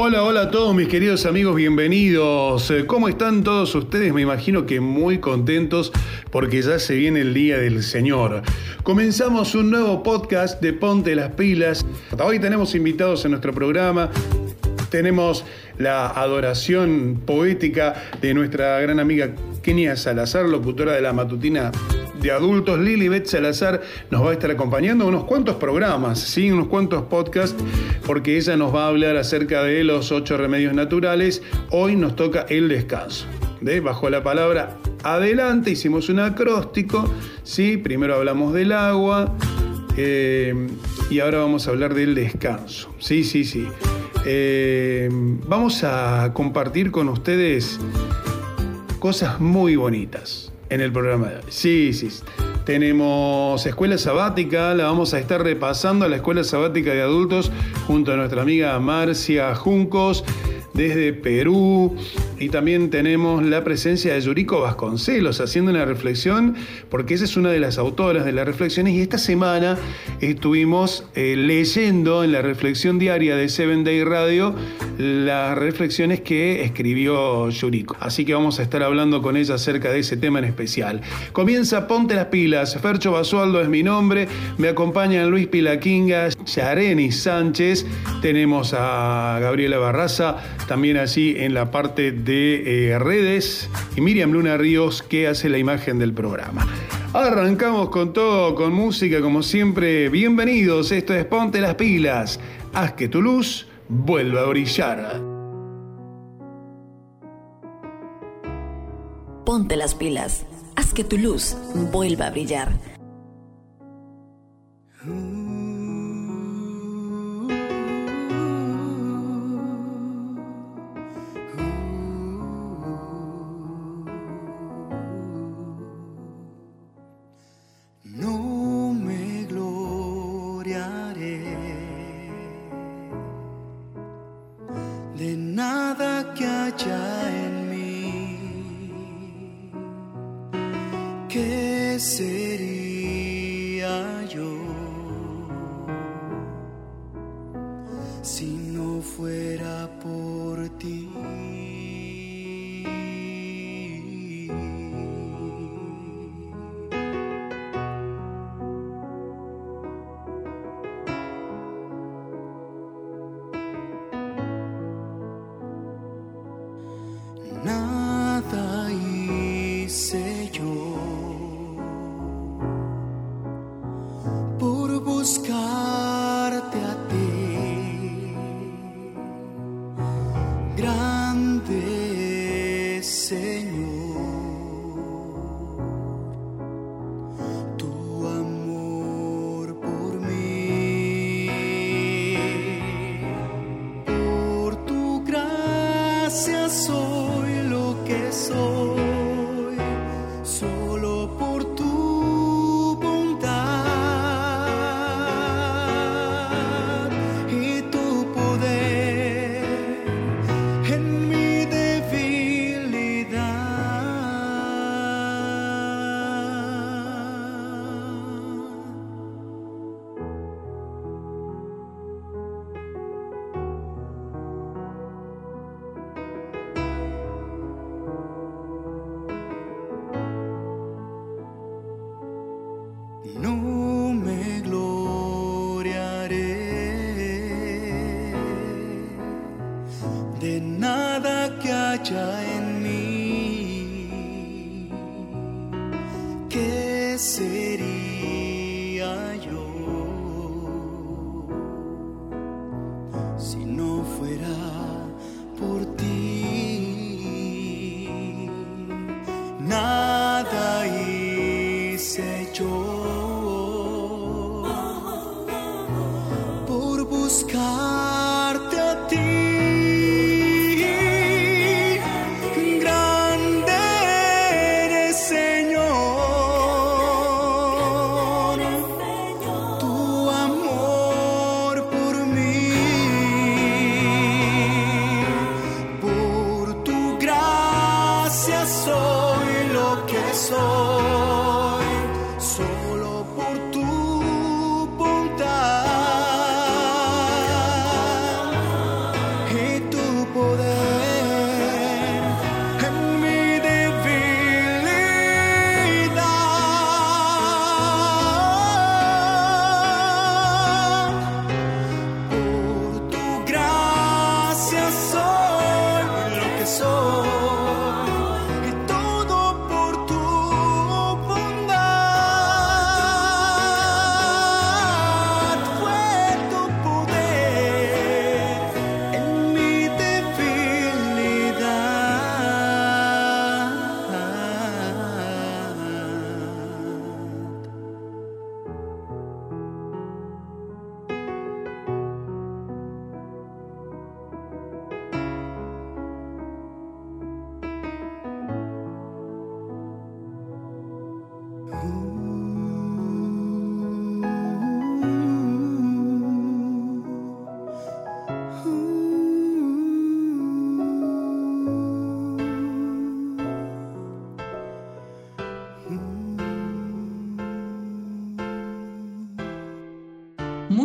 Hola, hola a todos mis queridos amigos, bienvenidos. Eh, ¿Cómo están todos ustedes? Me imagino que muy contentos porque ya se viene el Día del Señor. Comenzamos un nuevo podcast de Ponte las Pilas. Hoy tenemos invitados en nuestro programa. Tenemos la adoración poética de nuestra gran amiga Kenia Salazar, locutora de la matutina de adultos. Lilibet Salazar nos va a estar acompañando unos cuantos programas, ¿sí? unos cuantos podcasts, porque ella nos va a hablar acerca de los ocho remedios naturales. Hoy nos toca el descanso. ¿de? Bajo la palabra adelante hicimos un acróstico, ¿sí? primero hablamos del agua eh, y ahora vamos a hablar del descanso. Sí, sí, sí. Eh, vamos a compartir con ustedes cosas muy bonitas en el programa de hoy. Sí, sí. Tenemos escuela sabática, la vamos a estar repasando a la escuela sabática de adultos junto a nuestra amiga Marcia Juncos desde Perú. Y también tenemos la presencia de Yuriko Vasconcelos haciendo una reflexión, porque esa es una de las autoras de las reflexiones. Y esta semana estuvimos eh, leyendo en la reflexión diaria de Seven Day Radio las reflexiones que escribió Yuriko. Así que vamos a estar hablando con ella acerca de ese tema en especial. Comienza Ponte las pilas. Fercho Basualdo es mi nombre. Me acompañan Luis Pilaquinga, Yareni Sánchez. Tenemos a Gabriela Barraza, también allí en la parte de eh, redes. Y Miriam Luna Ríos, que hace la imagen del programa. Arrancamos con todo, con música, como siempre. Bienvenidos, esto es Ponte las pilas. Haz que tu luz vuelva a brillar. Ponte las pilas. Haz que tu luz vuelva a brillar. No fuera por ti?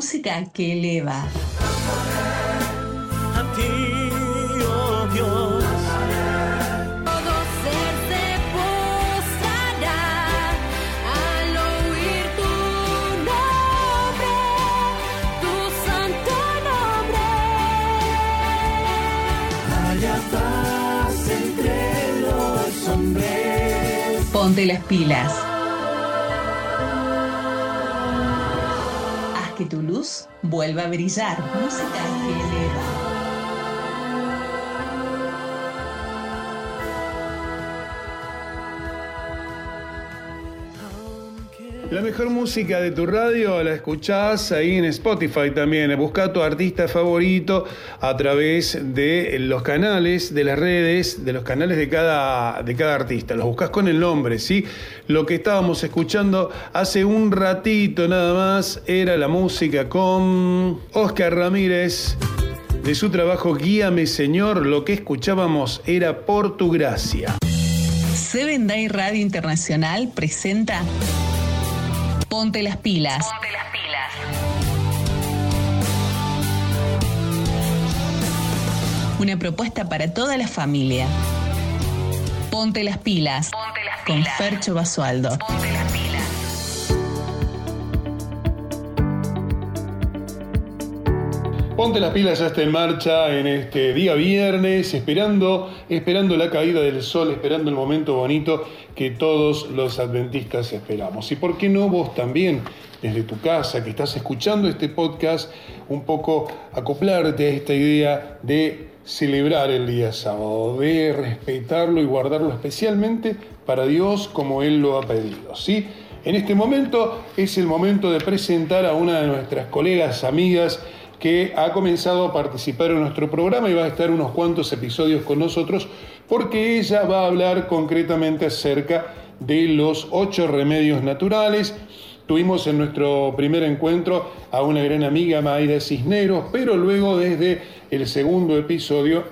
Música que eleva. A ti, oh Dios. Todo ser se postrará al oír tu nombre, tu santo nombre. Haya paz entre los hombres. Ponte las pilas. Luz vuelva a brillar. Música que eleva. La mejor música de tu radio la escuchás ahí en Spotify también. Busca tu artista favorito a través de los canales, de las redes, de los canales de cada, de cada artista. Los buscas con el nombre, ¿sí? Lo que estábamos escuchando hace un ratito nada más era la música con Oscar Ramírez. De su trabajo Guíame Señor, lo que escuchábamos era Por tu gracia. Seven Day Radio Internacional presenta Ponte las pilas. Una propuesta para toda la familia. Ponte las pilas. Con Fercho Basualdo. Ponte las pilas ya está en marcha en este día viernes, esperando, esperando la caída del sol, esperando el momento bonito que todos los adventistas esperamos. Y por qué no vos también, desde tu casa, que estás escuchando este podcast, un poco acoplarte a esta idea de celebrar el día sábado, de respetarlo y guardarlo especialmente para Dios como Él lo ha pedido. ¿sí? En este momento es el momento de presentar a una de nuestras colegas, amigas, que ha comenzado a participar en nuestro programa y va a estar unos cuantos episodios con nosotros porque ella va a hablar concretamente acerca de los ocho remedios naturales. Tuvimos en nuestro primer encuentro a una gran amiga, Mayra Cisneros, pero luego desde el segundo episodio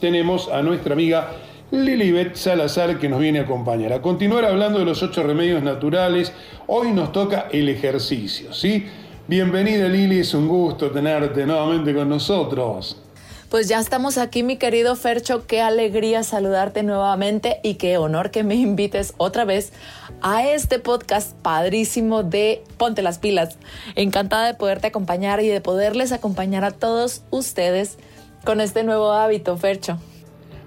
tenemos a nuestra amiga Lilibet Salazar que nos viene a acompañar. A continuar hablando de los ocho remedios naturales, hoy nos toca el ejercicio, ¿sí? Bienvenida Lili, es un gusto tenerte nuevamente con nosotros. Pues ya estamos aquí, mi querido Fercho. Qué alegría saludarte nuevamente y qué honor que me invites otra vez a este podcast padrísimo de Ponte las pilas. Encantada de poderte acompañar y de poderles acompañar a todos ustedes con este nuevo hábito, Fercho.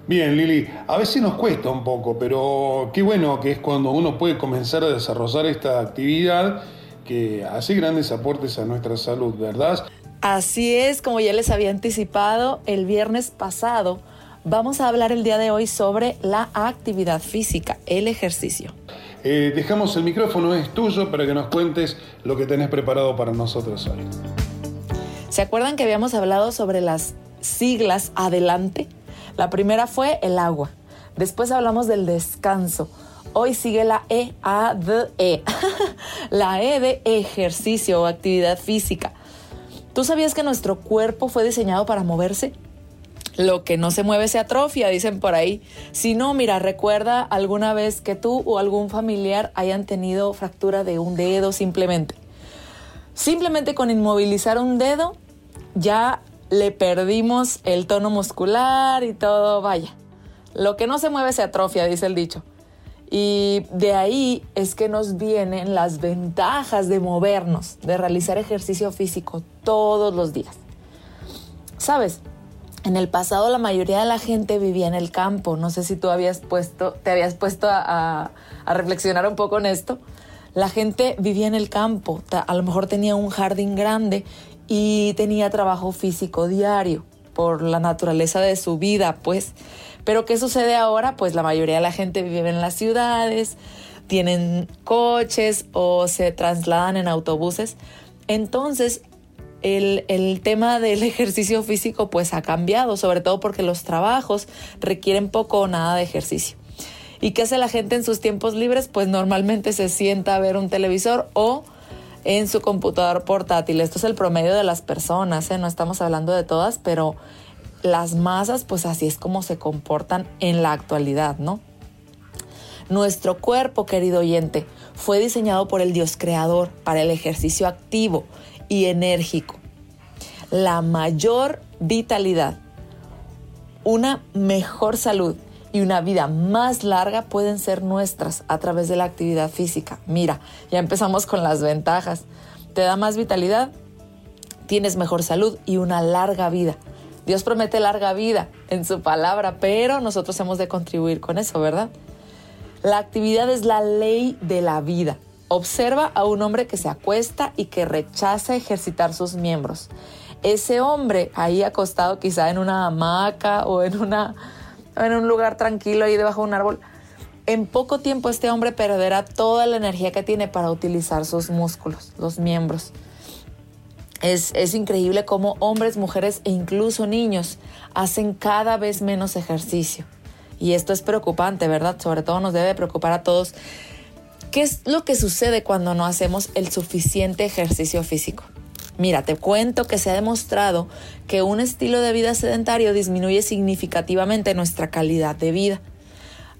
Bien, Lili, a veces nos cuesta un poco, pero qué bueno que es cuando uno puede comenzar a desarrollar esta actividad que hace grandes aportes a nuestra salud, ¿verdad? Así es, como ya les había anticipado el viernes pasado, vamos a hablar el día de hoy sobre la actividad física, el ejercicio. Eh, dejamos el micrófono, es tuyo, para que nos cuentes lo que tenés preparado para nosotros hoy. ¿Se acuerdan que habíamos hablado sobre las siglas adelante? La primera fue el agua. Después hablamos del descanso. Hoy sigue la E, A, D, E. la E de ejercicio o actividad física. ¿Tú sabías que nuestro cuerpo fue diseñado para moverse? Lo que no se mueve se atrofia, dicen por ahí. Si no, mira, recuerda alguna vez que tú o algún familiar hayan tenido fractura de un dedo simplemente. Simplemente con inmovilizar un dedo ya le perdimos el tono muscular y todo, vaya. Lo que no se mueve se atrofia, dice el dicho. Y de ahí es que nos vienen las ventajas de movernos, de realizar ejercicio físico todos los días. ¿Sabes? En el pasado la mayoría de la gente vivía en el campo. No sé si tú habías puesto, te habías puesto a, a- reflexionar un poco en esto. La gente vivía en el campo. A lo mejor tenía un jardín grande y tenía trabajo físico diario por la naturaleza de su vida, pues. Pero ¿qué sucede ahora? Pues la mayoría de la gente vive en las ciudades, tienen coches o se trasladan en autobuses. Entonces, el, el tema del ejercicio físico pues ha cambiado, sobre todo porque los trabajos requieren poco o nada de ejercicio. ¿Y qué hace la gente en sus tiempos libres? Pues normalmente se sienta a ver un televisor o en su computador portátil. Esto es el promedio de las personas, ¿eh? no estamos hablando de todas, pero las masas pues así es como se comportan en la actualidad, ¿no? Nuestro cuerpo, querido oyente, fue diseñado por el Dios creador para el ejercicio activo y enérgico. La mayor vitalidad, una mejor salud y una vida más larga pueden ser nuestras a través de la actividad física. Mira, ya empezamos con las ventajas. Te da más vitalidad, tienes mejor salud y una larga vida. Dios promete larga vida en su palabra, pero nosotros hemos de contribuir con eso, ¿verdad? La actividad es la ley de la vida. Observa a un hombre que se acuesta y que rechaza ejercitar sus miembros. Ese hombre ahí acostado quizá en una hamaca o en, una, en un lugar tranquilo ahí debajo de un árbol, en poco tiempo este hombre perderá toda la energía que tiene para utilizar sus músculos, los miembros. Es, increíble cómo hombres, mujeres e incluso niños hacen cada vez menos ejercicio. Y esto es preocupante, ¿verdad? Sobre todo nos debe preocupar a todos. ¿Qué es lo que sucede cuando no hacemos el suficiente ejercicio físico? Mira, te cuento que se ha demostrado que un estilo de vida sedentario disminuye significativamente nuestra calidad de vida.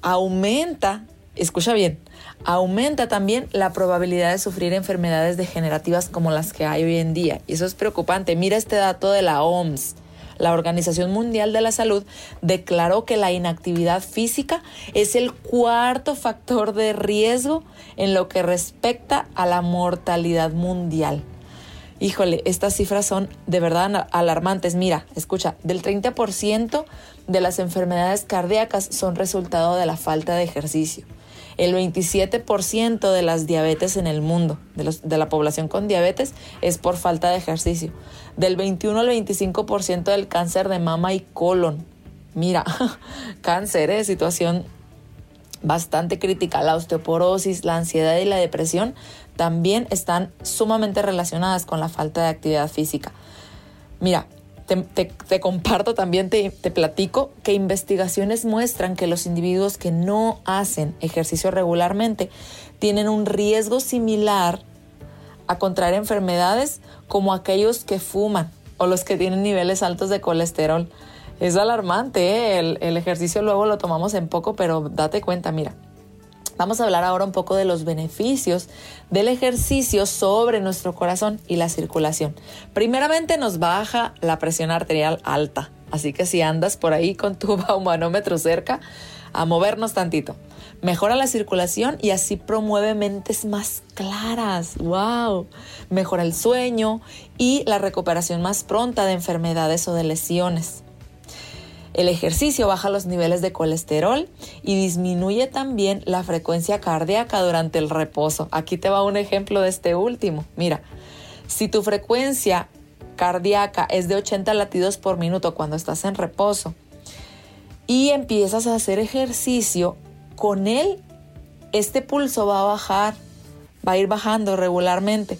Aumenta, escucha bien, aumenta también la probabilidad de sufrir enfermedades degenerativas como las que hay hoy en día. Y eso es preocupante. Mira este dato de la OMS. La Organización Mundial de la Salud declaró que la inactividad física es el cuarto factor de riesgo en lo que respecta a la mortalidad mundial. Híjole, estas cifras son de verdad alarmantes. Mira, escucha, del 30% de las enfermedades cardíacas son resultado de la falta de ejercicio. El 27% de las diabetes en el mundo, de, la población con diabetes, es por falta de ejercicio. Del 21 al 25% del cáncer de mama y colon. Mira, cáncer, ¿eh? situación bastante crítica. La osteoporosis, la ansiedad y la depresión también están sumamente relacionadas con la falta de actividad física. Mira, te, comparto también, te, platico que investigaciones muestran que los individuos que no hacen ejercicio regularmente tienen un riesgo similar a contraer enfermedades como aquellos que fuman o los que tienen niveles altos de colesterol. Es alarmante, ¿eh? el ejercicio luego lo tomamos en poco, pero date cuenta, mira. Vamos a hablar ahora un poco de los beneficios del ejercicio sobre nuestro corazón y la circulación. Primeramente nos baja la presión arterial alta, así que si andas por ahí con tu baumanómetro cerca, a movernos tantito. Mejora la circulación y así promueve mentes más claras. ¡Wow! Mejora el sueño y la recuperación más pronta de enfermedades o de lesiones. El ejercicio baja los niveles de colesterol y disminuye también la frecuencia cardíaca durante el reposo. Aquí te va un ejemplo de este último. Mira, si tu frecuencia cardíaca es de 80 latidos por minuto cuando estás en reposo y empiezas a hacer ejercicio, con él este pulso va a bajar, va a ir bajando regularmente.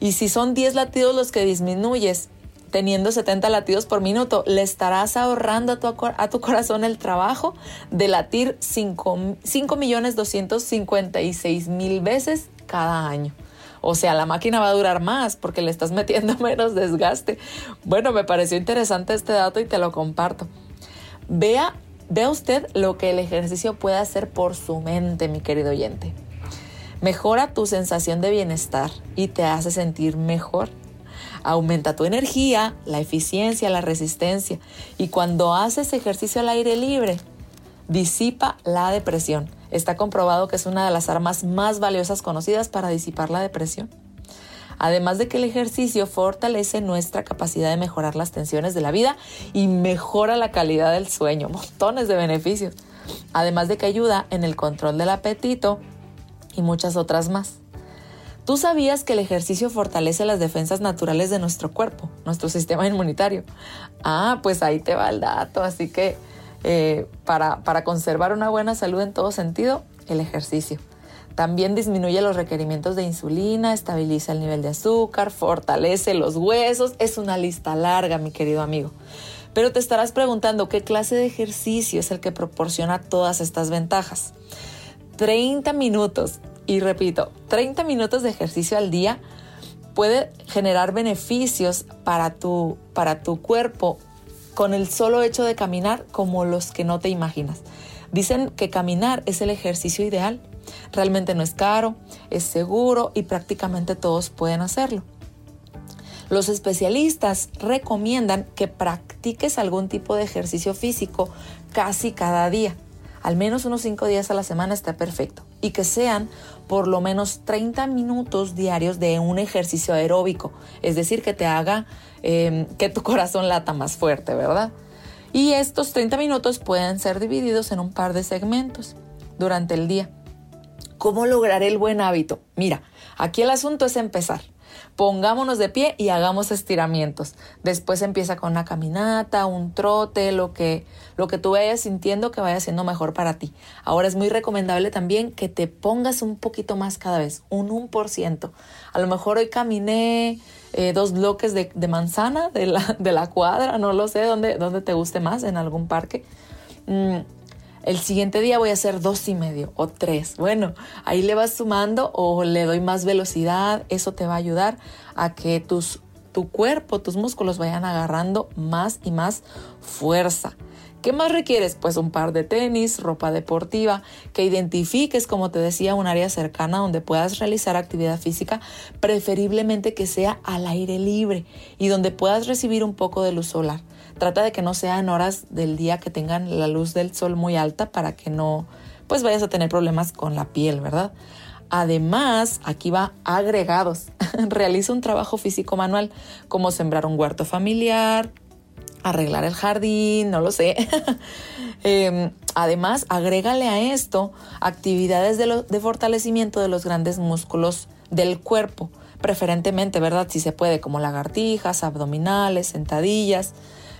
Y si son 10 latidos los que disminuyes, teniendo 70 latidos por minuto, le estarás ahorrando a tu, a tu corazón el trabajo de latir 5 millones 256 mil veces cada año. O sea, la máquina va a durar más porque le estás metiendo menos desgaste. Bueno, me pareció interesante este dato y te lo comparto. Vea, vea usted lo que el ejercicio puede hacer por su mente, mi querido oyente. Mejora tu sensación de bienestar y te hace sentir mejor. Aumenta tu energía, la eficiencia, la resistencia. Y cuando haces ejercicio al aire libre, disipa la depresión. Está comprobado que es una de las armas más valiosas conocidas para disipar la depresión. Además de que el ejercicio fortalece nuestra capacidad de mejorar las tensiones de la vida y mejora la calidad del sueño, montones de beneficios. Además de que ayuda en el control del apetito y muchas otras más. ¿Tú sabías que el ejercicio fortalece las defensas naturales de nuestro cuerpo, nuestro sistema inmunitario? Ah, pues ahí te va el dato. Así que eh, para, para conservar una buena salud en todo sentido, el ejercicio. También disminuye los requerimientos de insulina, estabiliza el nivel de azúcar, fortalece los huesos. Es una lista larga, mi querido amigo. Pero te estarás preguntando qué clase de ejercicio es el que proporciona todas estas ventajas. 30 minutos, y repito, 30 minutos de ejercicio al día puede generar beneficios para tu, para tu cuerpo con el solo hecho de caminar como los que no te imaginas. Dicen que caminar es el ejercicio ideal. Realmente no es caro, es seguro y prácticamente todos pueden hacerlo. Los especialistas recomiendan que practiques algún tipo de ejercicio físico casi cada día. Al menos unos 5 días a la semana está perfecto. Y que sean por lo menos 30 minutos diarios de un ejercicio aeróbico. Es decir, que te haga eh, que tu corazón lata más fuerte, ¿verdad? Y estos 30 minutos pueden ser divididos en un par de segmentos durante el día. ¿Cómo lograr el buen hábito? Mira, aquí el asunto es empezar. Pongámonos de pie y hagamos estiramientos. Después empieza con una caminata, un trote, lo que, lo que tú vayas sintiendo que vaya siendo mejor para ti. Ahora es muy recomendable también que te pongas un poquito más cada vez, un 1%. A lo mejor hoy caminé eh, dos bloques de, manzana de la, de la, cuadra, no lo sé, dónde, dónde te guste más, en algún parque. Mm, el siguiente día voy a hacer dos y medio o tres. Bueno, ahí le vas sumando o le doy más velocidad. Eso te va a ayudar a que tus, tu cuerpo, tus músculos vayan agarrando más y más fuerza. ¿Qué más requieres? Pues un par de tenis, ropa deportiva, que identifiques, como te decía, un área cercana donde puedas realizar actividad física, preferiblemente que sea al aire libre y donde puedas recibir un poco de luz solar. Trata de que no sean horas del día que tengan la luz del sol muy alta para que no pues vayas a tener problemas con la piel, ¿verdad? Además, aquí va agregados. Realiza un trabajo físico manual como sembrar un huerto familiar, arreglar el jardín, no lo sé. eh, además, agrégale a esto actividades de, lo, de, fortalecimiento de los grandes músculos del cuerpo, preferentemente, ¿verdad? Si se puede, como lagartijas, abdominales, sentadillas,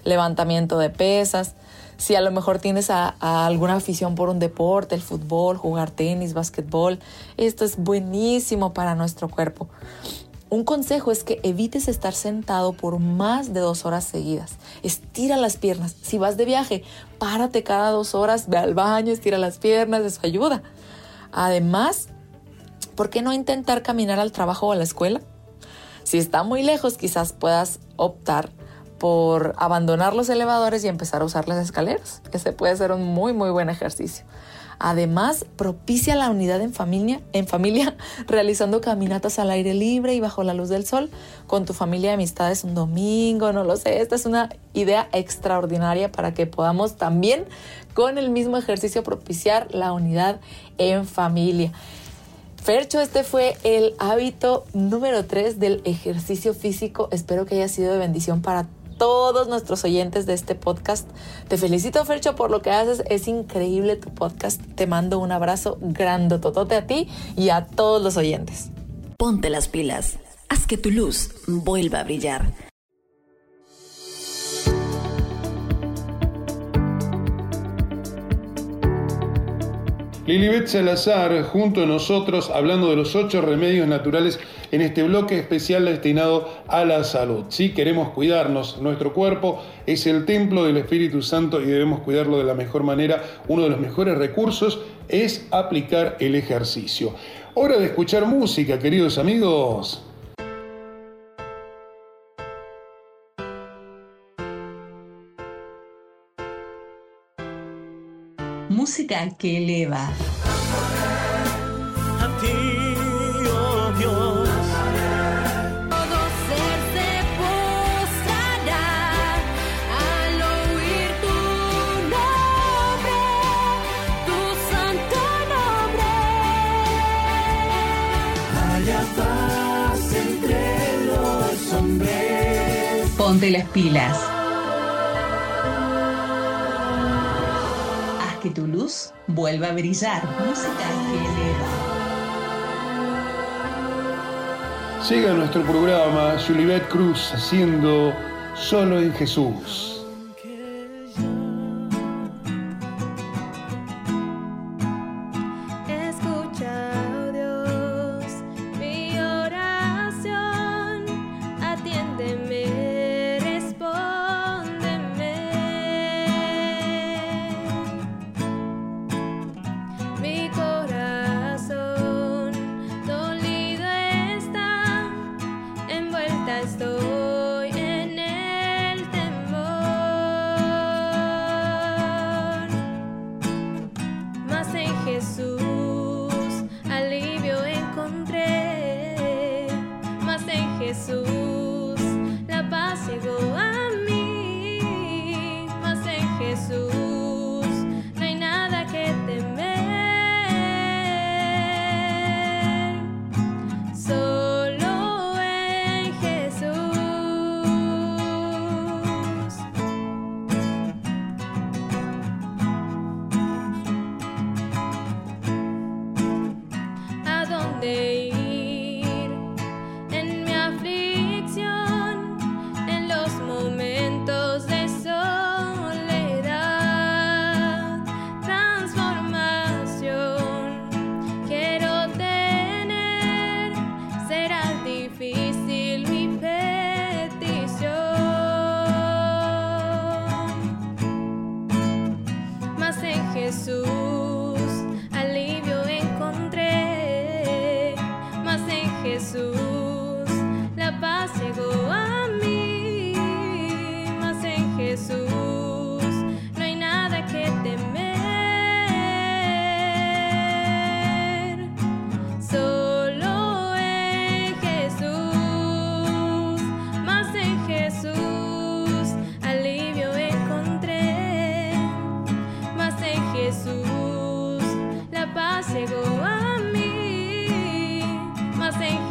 levantamiento de pesas. Si a lo mejor tienes alguna afición por un deporte, el fútbol, jugar tenis, básquetbol, esto es buenísimo para nuestro cuerpo. Un consejo es que evites estar sentado por más de dos horas seguidas. Estira las piernas. Si vas de viaje, párate cada dos horas, ve al baño, estira las piernas, eso ayuda. Además, ¿por qué no intentar caminar al trabajo o a la escuela? Si está muy lejos, quizás puedas optar por abandonar los elevadores y empezar a usar las escaleras. Ese puede ser un muy, muy buen ejercicio. Además, propicia la unidad en familia, en familia, realizando caminatas al aire libre y bajo la luz del sol con tu familia de amistades un domingo, no lo sé. Esta es una idea extraordinaria para que podamos también con el mismo ejercicio propiciar la unidad en familia. Fercho, este fue el hábito número 3 del ejercicio físico. Espero que haya sido de bendición para todos nuestros oyentes de este podcast. Te felicito, Fercho, por lo que haces. Es increíble tu podcast. Te mando un abrazo grandototote a ti y a todos los oyentes. Ponte las pilas. Haz que tu luz vuelva a brillar. Lilibet Salazar, junto a nosotros, hablando de los ocho remedios naturales en este bloque especial destinado a la salud. Sí, queremos cuidarnos, nuestro cuerpo es el templo del Espíritu Santo y debemos cuidarlo de la mejor manera. Uno de los mejores recursos es aplicar el ejercicio. Hora de escuchar música, queridos amigos. Música que eleva. a ti, oh Dios. Todo ser se postrará al oír tu nombre, tu santo nombre. Haya paz entre los hombres. Ponte las pilas. Vuelva a brillar. Música. Llega nuestro programa Julibet Cruz haciendo Solo en Jesús.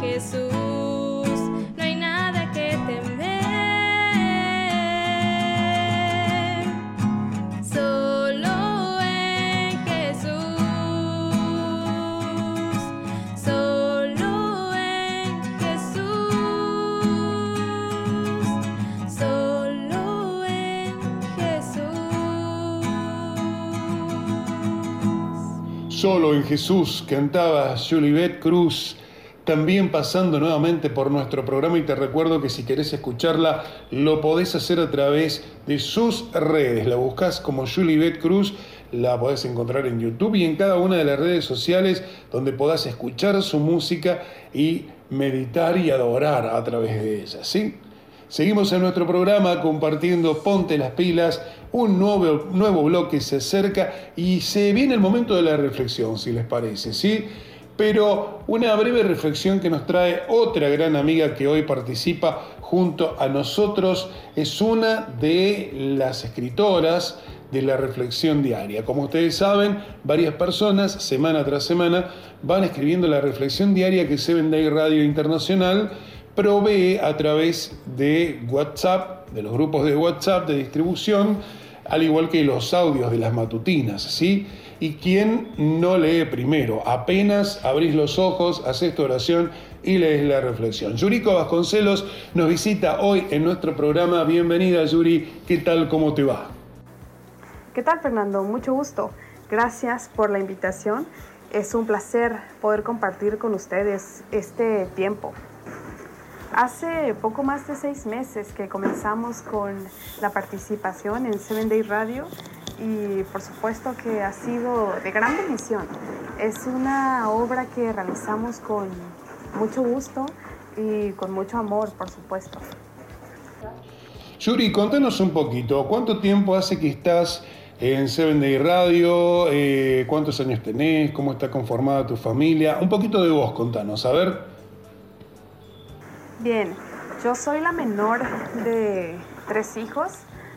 Jesús no hay nada que temer, solo en Jesús, solo en Jesús, solo en Jesús. Solo en Jesús cantaba Julibet Cruz, también pasando nuevamente por nuestro programa y te recuerdo que si querés escucharla lo podés hacer a través de sus redes. La buscas como Julibet Cruz, la podés encontrar en YouTube y en cada una de las redes sociales donde podás escuchar su música y meditar y adorar a través de ella, ¿sí? Seguimos en nuestro programa compartiendo Ponte las pilas, un nuevo, nuevo bloque se acerca y se viene el momento de la reflexión, si les parece, ¿sí? Pero una breve reflexión que nos trae otra gran amiga que hoy participa junto a nosotros es una de las escritoras de la reflexión diaria. Como ustedes saben, varias personas, semana tras semana, van escribiendo la reflexión diaria que Seven Day Radio Internacional provee a través de WhatsApp, de los grupos de WhatsApp de distribución, al igual que los audios de las matutinas, ¿sí? Y quien no lee primero, apenas abrís los ojos, haces tu oración y lees la reflexión. Yuriko Vasconcelos nos visita hoy en nuestro programa. Bienvenida, Yuri. ¿Qué tal? ¿Cómo te va? ¿Qué tal, Fernando? Mucho gusto. Gracias por la invitación. Es un placer poder compartir con ustedes este tiempo. Hace poco más de seis meses que comenzamos con la participación en Seven Day Radio y por supuesto que ha sido de gran bendición. Es una obra que realizamos con mucho gusto y con mucho amor, por supuesto. Yuri, contanos un poquito, ¿cuánto tiempo hace que estás en Seven Day Radio? Eh, ¿Cuántos años tenés? ¿Cómo está conformada tu familia? Un poquito de vos, contanos, a ver. Bien, yo soy la menor de tres hijos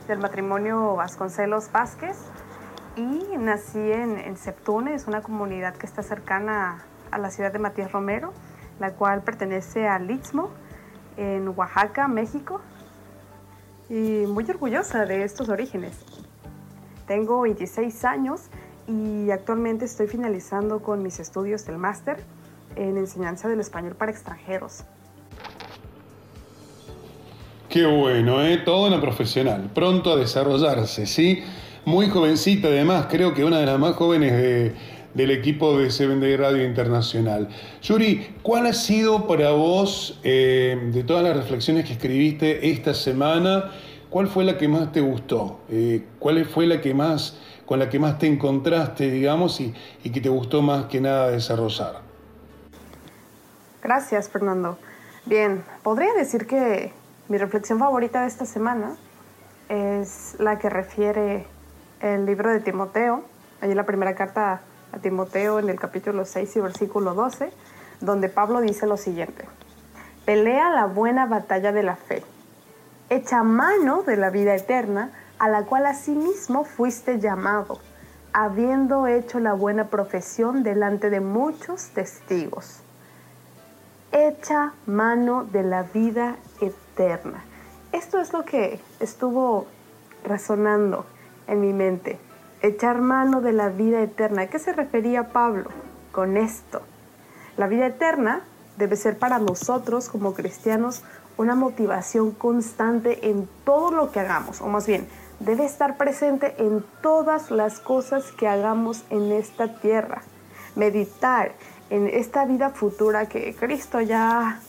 del matrimonio Vasconcelos Vázquez y nací en, en Septune, es una comunidad que está cercana a la ciudad de Matías Romero, la cual pertenece al Istmo en Oaxaca, México, y muy orgullosa de estos orígenes. Tengo 26 años y actualmente estoy finalizando con mis estudios del máster en enseñanza del español para extranjeros. Qué bueno, ¿eh? Toda una profesional, pronto a desarrollarse, ¿sí? Muy jovencita, además, creo que una de las más jóvenes de- del equipo de Seven Day Radio Internacional. Yuri, ¿cuál ha sido para vos, eh, de todas las reflexiones que escribiste esta semana, cuál fue la que más te gustó? Eh, ¿Cuál fue la que más, con la que más te encontraste, digamos, y, y que te gustó más que nada desarrollar? Gracias, Fernando. Bien, podría decir que mi reflexión favorita de esta semana es la que refiere el libro de Timoteo, allí la primera carta a Timoteo en el capítulo 6 y versículo 12, donde Pablo dice lo siguiente, pelea la buena batalla de la fe, echa mano de la vida eterna, a la cual asimismo fuiste llamado, habiendo hecho la buena profesión delante de muchos testigos. Echa mano de la vida eterna. Esto es lo que estuvo resonando en mi mente. Echar mano de la vida eterna. ¿A qué se refería Pablo con esto? La vida eterna debe ser para nosotros como cristianos una motivación constante en todo lo que hagamos, o más bien, debe estar presente en todas las cosas que hagamos en esta tierra. Meditar en esta vida futura que Cristo ya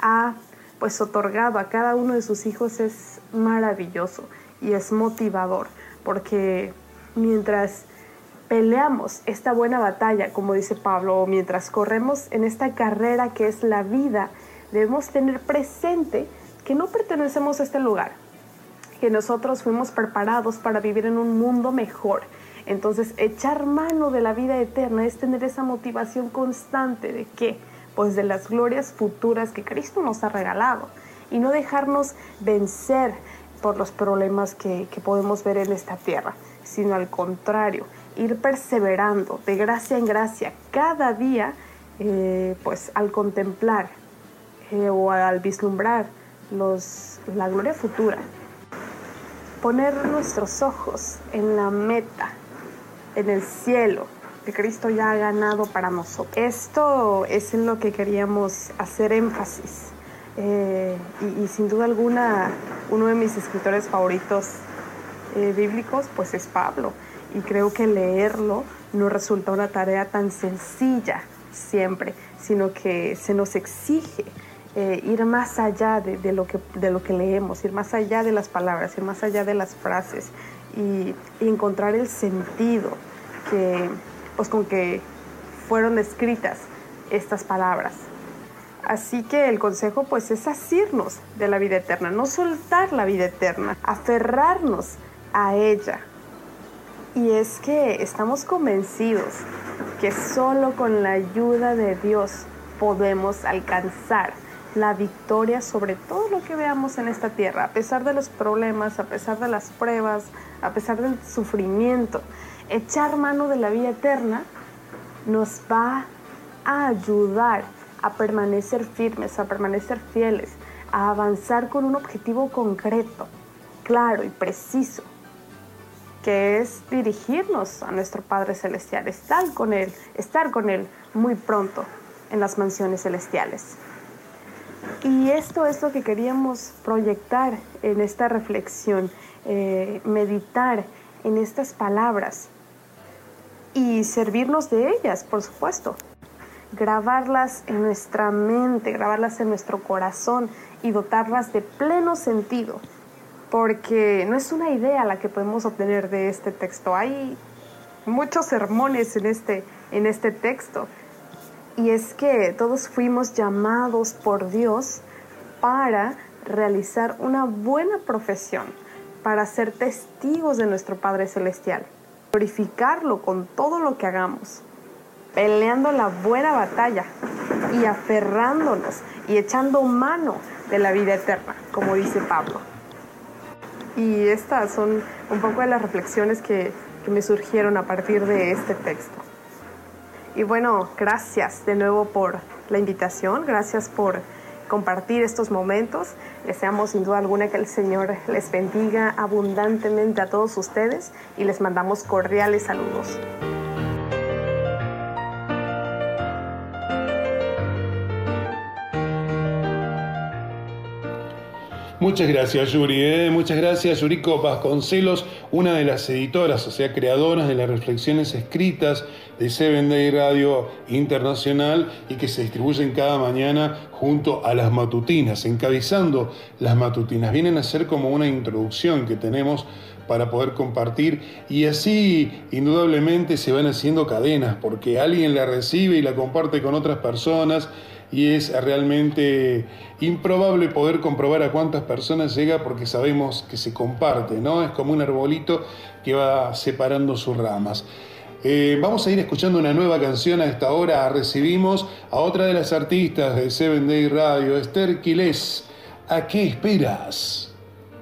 ha pues otorgado a cada uno de sus hijos es maravilloso y es motivador, porque mientras peleamos esta buena batalla, como dice Pablo, o mientras corremos en esta carrera que es la vida, debemos tener presente que no pertenecemos a este lugar, que nosotros fuimos preparados para vivir en un mundo mejor. Entonces, echar mano de la vida eterna es tener esa motivación constante de qué? Pues de las glorias futuras que Cristo nos ha regalado. Y no dejarnos vencer por los problemas que, que podemos ver en esta tierra, sino al contrario, ir perseverando de gracia en gracia cada día, eh, pues al contemplar eh, o al vislumbrar los, la gloria futura, poner nuestros ojos en la meta, en el cielo que Cristo ya ha ganado para nosotros. Esto es en lo que queríamos hacer énfasis. Eh, y, sin duda alguna, uno de mis escritores favoritos eh, bíblicos, pues es Pablo. Y creo que leerlo no resulta una tarea tan sencilla siempre, sino que se nos exige eh, ir más allá de, lo que, de lo que leemos, ir más allá de las palabras, ir más allá de las frases y encontrar el sentido que, pues, con que fueron escritas estas palabras. Así que el consejo pues es asirnos de la vida eterna, no soltar la vida eterna, aferrarnos a ella. Y es que estamos convencidos que solo con la ayuda de Dios podemos alcanzar la victoria sobre todo lo que veamos en esta tierra, a pesar de los problemas, a pesar de las pruebas, a pesar del sufrimiento. Echar mano de la vida eterna nos va a ayudar a permanecer firmes, a permanecer fieles, a avanzar con un objetivo concreto, claro y preciso, que es dirigirnos a nuestro Padre Celestial, estar con Él, estar con Él muy pronto en las mansiones celestiales. Y esto es lo que queríamos proyectar en esta reflexión, eh, meditar en estas palabras y servirnos de ellas, por supuesto. Grabarlas en nuestra mente, grabarlas en nuestro corazón y dotarlas de pleno sentido porque no es una idea la que podemos obtener de este texto. Hay muchos sermones en este, en este texto. Y es que todos fuimos llamados por Dios para realizar una buena profesión, para ser testigos de nuestro Padre Celestial, glorificarlo con todo lo que hagamos, peleando la buena batalla y aferrándonos y echando mano de la vida eterna, como dice Pablo. Y estas son un poco de las reflexiones que, que me surgieron a partir de este texto. Y bueno, gracias de nuevo por la invitación, gracias por compartir estos momentos. Deseamos sin duda alguna que el Señor les bendiga abundantemente a todos ustedes y les mandamos cordiales saludos. Muchas gracias, Yuri. ¿eh? Muchas gracias, Yuriko Vasconcelos, una de las editoras, o sea, creadoras de las reflexiones escritas de Seven Day Radio Internacional y que se distribuyen cada mañana junto a las matutinas, encabezando las matutinas. Vienen a ser como una introducción que tenemos para poder compartir y así indudablemente se van haciendo cadenas porque alguien la recibe y la comparte con otras personas y es realmente improbable poder comprobar a cuántas personas llega porque sabemos que se comparte, ¿no? Es como un arbolito que va separando sus ramas. Eh, vamos a ir escuchando una nueva canción a esta hora. Recibimos a otra de las artistas de Seven Day Radio, Esther Quilés. ¿A qué esperas?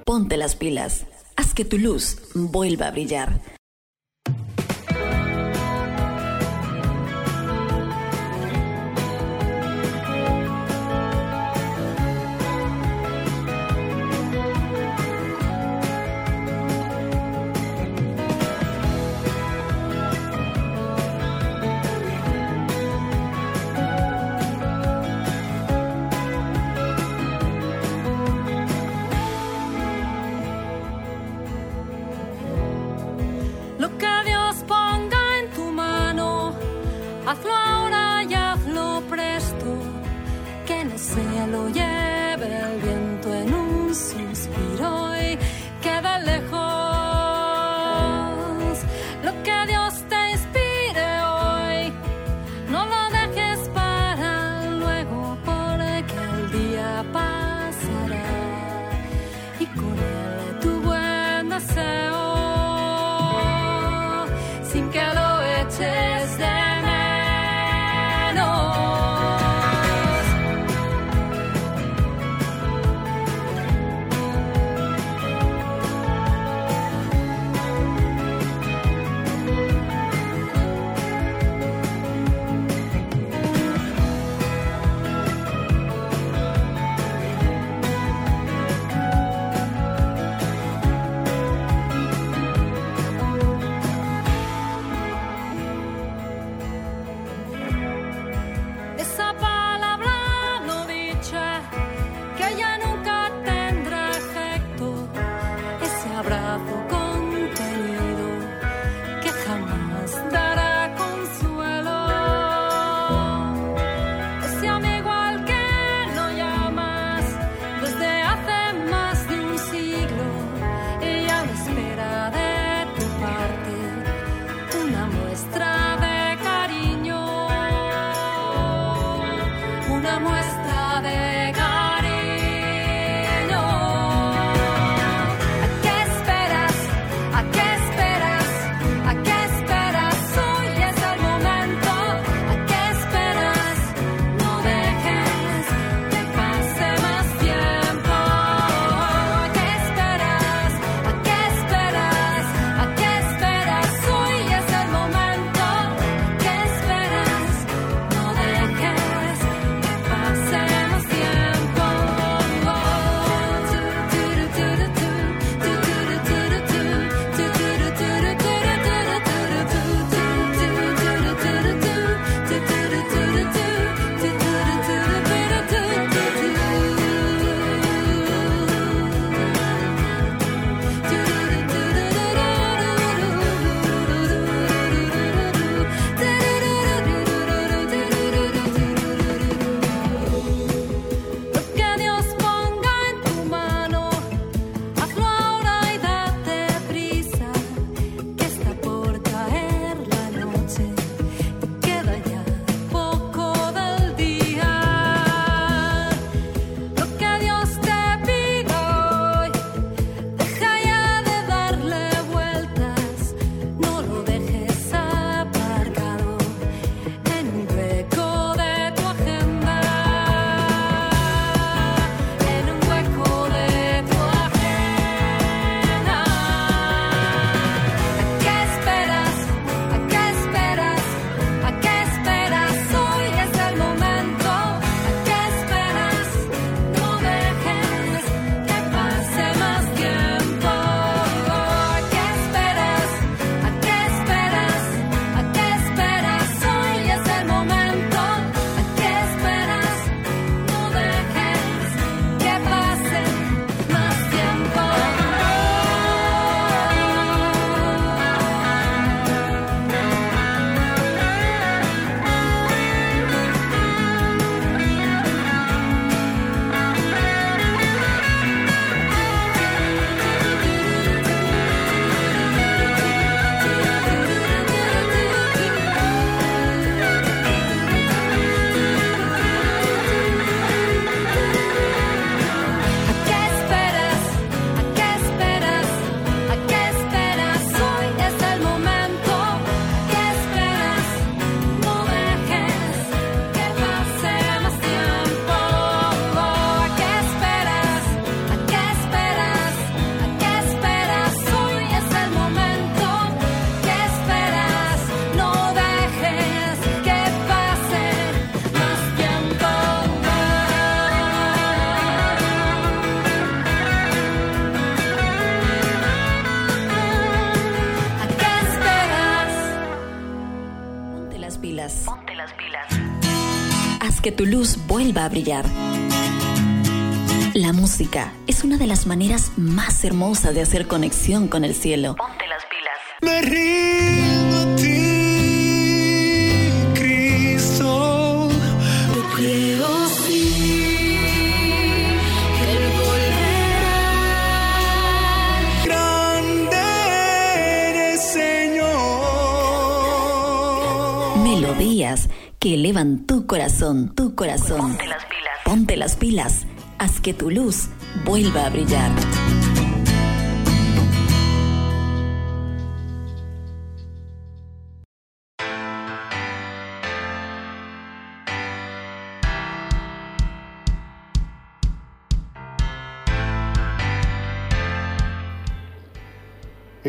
Ponte las pilas. Haz que tu luz vuelva a brillar. Tu luz vuelva a brillar. La música es una de las maneras más hermosas de hacer conexión con el cielo. Ponte las pilas. Me rindo a ti, Cristo. Yo creo sí que Él volverá. Grande eres, Señor. Melodías que elevan tu corazón, tu corazón. Ponte las pilas. Ponte las pilas. Haz que tu luz vuelva a brillar.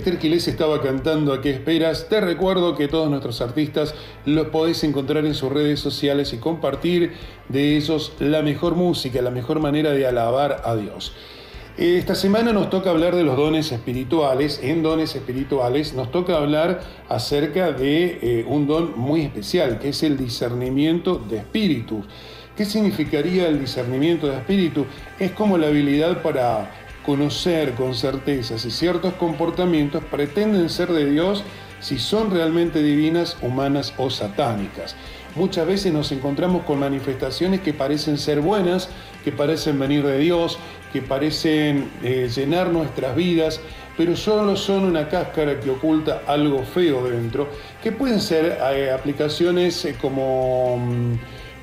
Esther Quilés estaba cantando ¿A qué esperas? Te recuerdo que todos nuestros artistas los podés encontrar en sus redes sociales y compartir de ellos la mejor música, la mejor manera de alabar a Dios. Esta semana nos toca hablar de los dones espirituales. En dones espirituales nos toca hablar acerca de eh, un don muy especial, que es el discernimiento de espíritus. ¿Qué significaría el discernimiento de espíritu? Es como la habilidad para conocer con certeza si ciertos comportamientos pretenden ser de Dios, si son realmente divinas, humanas o satánicas. Muchas veces nos encontramos con manifestaciones que parecen ser buenas, que parecen venir de Dios, que parecen eh, llenar nuestras vidas, pero solo son una cáscara que oculta algo feo dentro, que pueden ser eh, aplicaciones eh, como mm,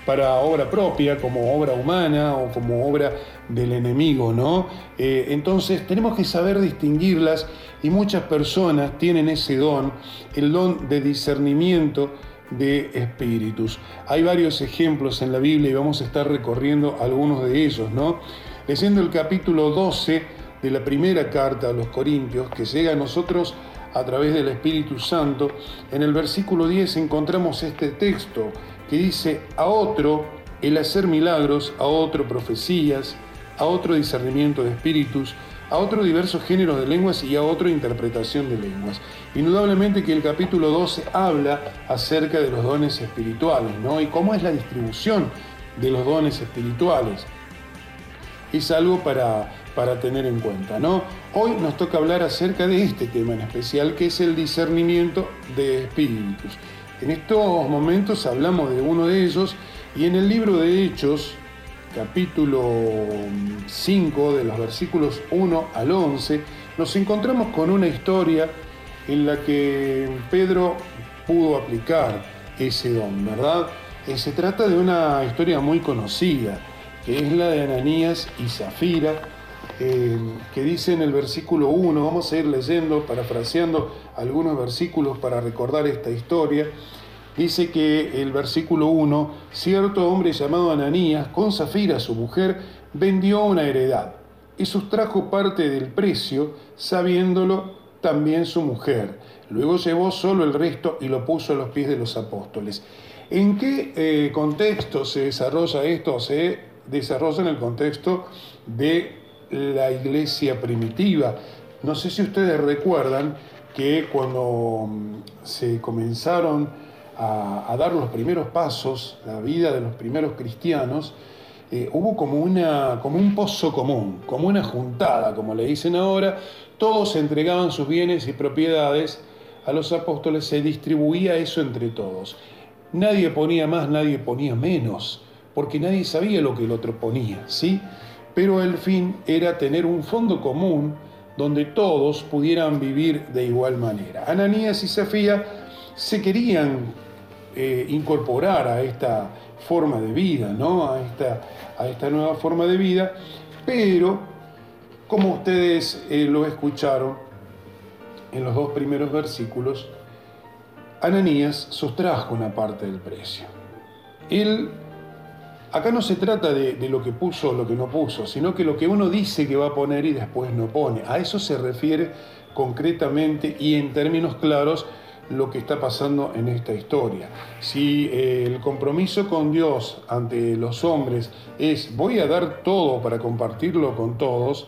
para obra propia, como obra humana o como obra del enemigo, ¿no? Eh, entonces tenemos que saber distinguirlas y muchas personas tienen ese don, el don de discernimiento de espíritus. Hay varios ejemplos en la Biblia y vamos a estar recorriendo algunos de ellos, ¿no? Leyendo el capítulo 12 de la primera carta a los Corintios, que llega a nosotros a través del Espíritu Santo, en el versículo 10 encontramos este texto que dice, a otro el hacer milagros, a otro profecías, a otro discernimiento de espíritus, a otro diversos géneros de lenguas y a otra interpretación de lenguas. Indudablemente que el capítulo 12 habla acerca de los dones espirituales, ¿no? Y cómo es la distribución de los dones espirituales. Es algo para, para tener en cuenta, ¿no? Hoy nos toca hablar acerca de este tema en especial, que es el discernimiento de espíritus. En estos momentos hablamos de uno de ellos y en el libro de Hechos, capítulo 5, de los versículos 1 al 11, nos encontramos con una historia en la que Pedro pudo aplicar ese don, ¿verdad? Eh, Se trata de una historia muy conocida, que es la de Ananías y Zafira, eh, que dice en el versículo 1, vamos a ir leyendo, parafraseando algunos versículos para recordar esta historia, dice que el versículo 1, cierto hombre llamado Ananías, con Zafira su mujer, vendió una heredad y sustrajo parte del precio, sabiéndolo también su mujer. Luego llevó solo el resto y lo puso a los pies de los apóstoles. ¿En qué eh, contexto se desarrolla esto? Se desarrolla en el contexto de la iglesia primitiva. No sé si ustedes recuerdan que cuando mm, se comenzaron a, dar los primeros pasos, la vida de los primeros cristianos, eh, hubo como, una, como un pozo común, como una juntada, como le dicen ahora, todos entregaban sus bienes y propiedades a los apóstoles, se distribuía eso entre todos. Nadie ponía más, nadie ponía menos, porque nadie sabía lo que el otro ponía, ¿sí? Pero el fin era tener un fondo común donde todos pudieran vivir de igual manera. Ananías y Safía se querían eh, incorporar a esta forma de vida, ¿no? A esta, a esta nueva forma de vida, pero como ustedes eh, lo escucharon en los dos primeros versículos, Ananías sustrajo una parte del precio. Él, acá no se trata de, lo que puso o lo que no puso, sino que lo que uno dice que va a poner y después no pone. A eso se refiere concretamente y en términos claros lo que está pasando en esta historia. Si eh, el compromiso con Dios ante los hombres es voy a dar todo para compartirlo con todos,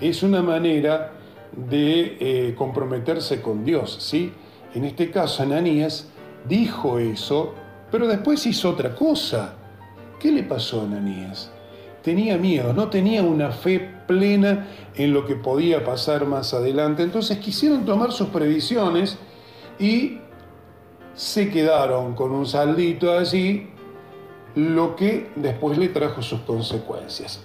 es una manera de eh, comprometerse con Dios, ¿sí? En este caso, Ananías dijo eso, pero después hizo otra cosa. ¿Qué le pasó a Ananías? Tenía miedo, no tenía una fe plena en lo que podía pasar más adelante. Entonces quisieron tomar sus previsiones y se quedaron con un saldito allí, lo que después le trajo sus consecuencias.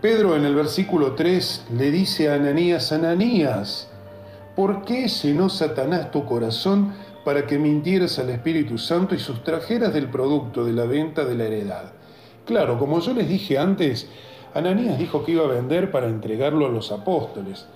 Pedro en el versículo 3 le dice a Ananías, Ananías, ¿por qué llenó Satanás tu corazón para que mintieras al Espíritu Santo y sustrajeras del producto de la venta de la heredad? Claro, como yo les dije antes, Ananías dijo que iba a vender para entregarlo a los apóstoles.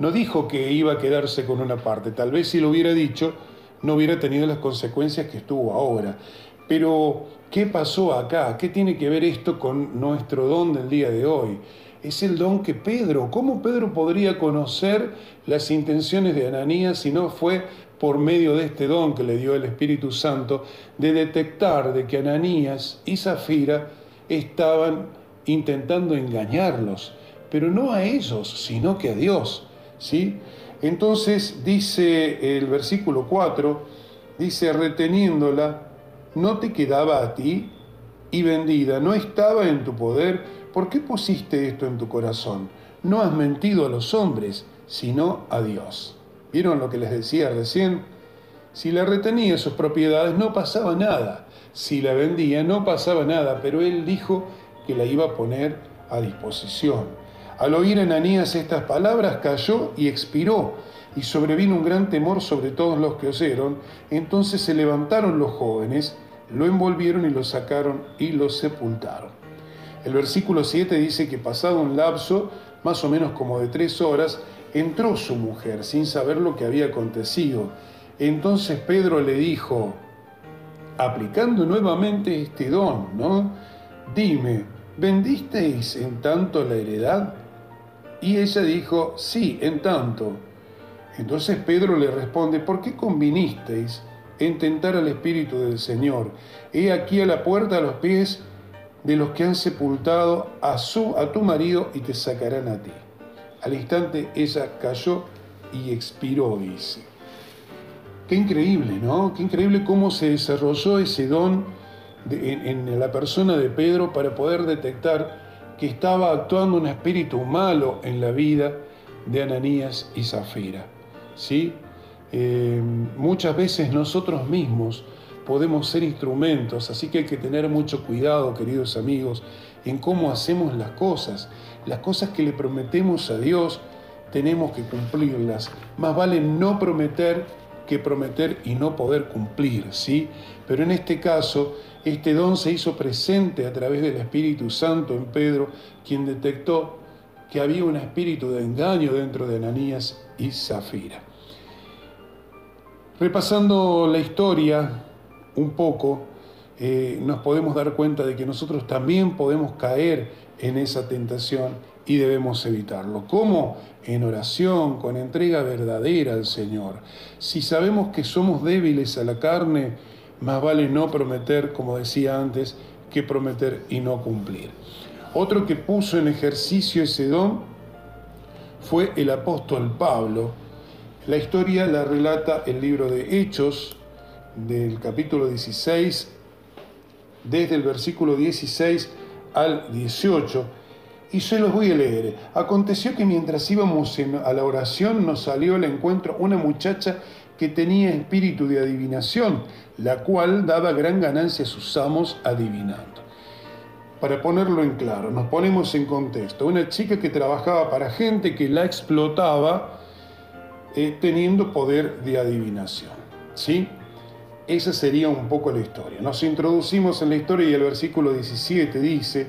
No dijo que iba a quedarse con una parte. Tal vez si lo hubiera dicho, no hubiera tenido las consecuencias que estuvo ahora. Pero, ¿qué pasó acá? ¿Qué tiene que ver esto con nuestro don del día de hoy? Es el don que Pedro, ¿cómo Pedro podría conocer las intenciones de Ananías si no fue por medio de este don que le dio el Espíritu Santo de detectar de que Ananías y Zafira estaban intentando engañarlos, pero no a ellos, sino que a Dios, ¿sí? Entonces dice el versículo 4, dice, reteniéndola, no te quedaba a ti y vendida, no estaba en tu poder, ¿por qué pusiste esto en tu corazón? No has mentido a los hombres, sino a Dios. ¿Vieron lo que les decía recién? Si la retenía sus propiedades no pasaba nada, si la vendía no pasaba nada, pero él dijo que la iba a poner a disposición. Al oír Ananías estas palabras cayó y expiró, y sobrevino un gran temor sobre todos los que oyeron. Entonces se levantaron los jóvenes, lo envolvieron y lo sacaron y lo sepultaron. El versículo 7 dice que pasado un lapso, más o menos como de tres horas, entró su mujer sin saber lo que había acontecido. Entonces Pedro le dijo, aplicando nuevamente este don, ¿no? Dime, ¿vendisteis en tanto la heredad? Y ella dijo, sí, en tanto. Entonces Pedro le responde, ¿por qué convinisteis en tentar al Espíritu del Señor? He aquí a la puerta a los pies de los que han sepultado a, su, a tu marido y te sacarán a ti. Al instante ella cayó y expiró, dice. Qué increíble, ¿no? Qué increíble cómo se desarrolló ese don en la persona de Pedro para poder detectar que estaba actuando un espíritu malo en la vida de Ananías y Zafira. ¿sí? Eh, muchas veces nosotros mismos podemos ser instrumentos, así que hay que tener mucho cuidado, queridos amigos, en cómo hacemos las cosas. Las cosas que le prometemos a Dios tenemos que cumplirlas. Más vale no prometer que prometer y no poder cumplir, ¿sí? Pero en este caso, este don se hizo presente a través del Espíritu Santo en Pedro, quien detectó que había un espíritu de engaño dentro de Ananías y Zafira. Repasando la historia un poco, eh, nos podemos dar cuenta de que nosotros también podemos caer en esa tentación y debemos evitarlo. ¿Cómo? En oración, con entrega verdadera al Señor. Si sabemos que somos débiles a la carne, más vale no prometer, como decía antes, que prometer y no cumplir. Otro que puso en ejercicio ese don fue el apóstol Pablo. La historia la relata el libro de Hechos del capítulo 16, desde el versículo 16 al 18, y se los voy a leer. Aconteció que mientras íbamos a la oración nos salió al encuentro una muchacha que tenía espíritu de adivinación, la cual daba gran ganancia a sus amos adivinando. Para ponerlo en claro, nos ponemos en contexto. Una chica que trabajaba para gente que la explotaba eh, teniendo poder de adivinación. ¿Sí? Esa sería un poco la historia. Nos introducimos en la historia y el versículo 17 dice,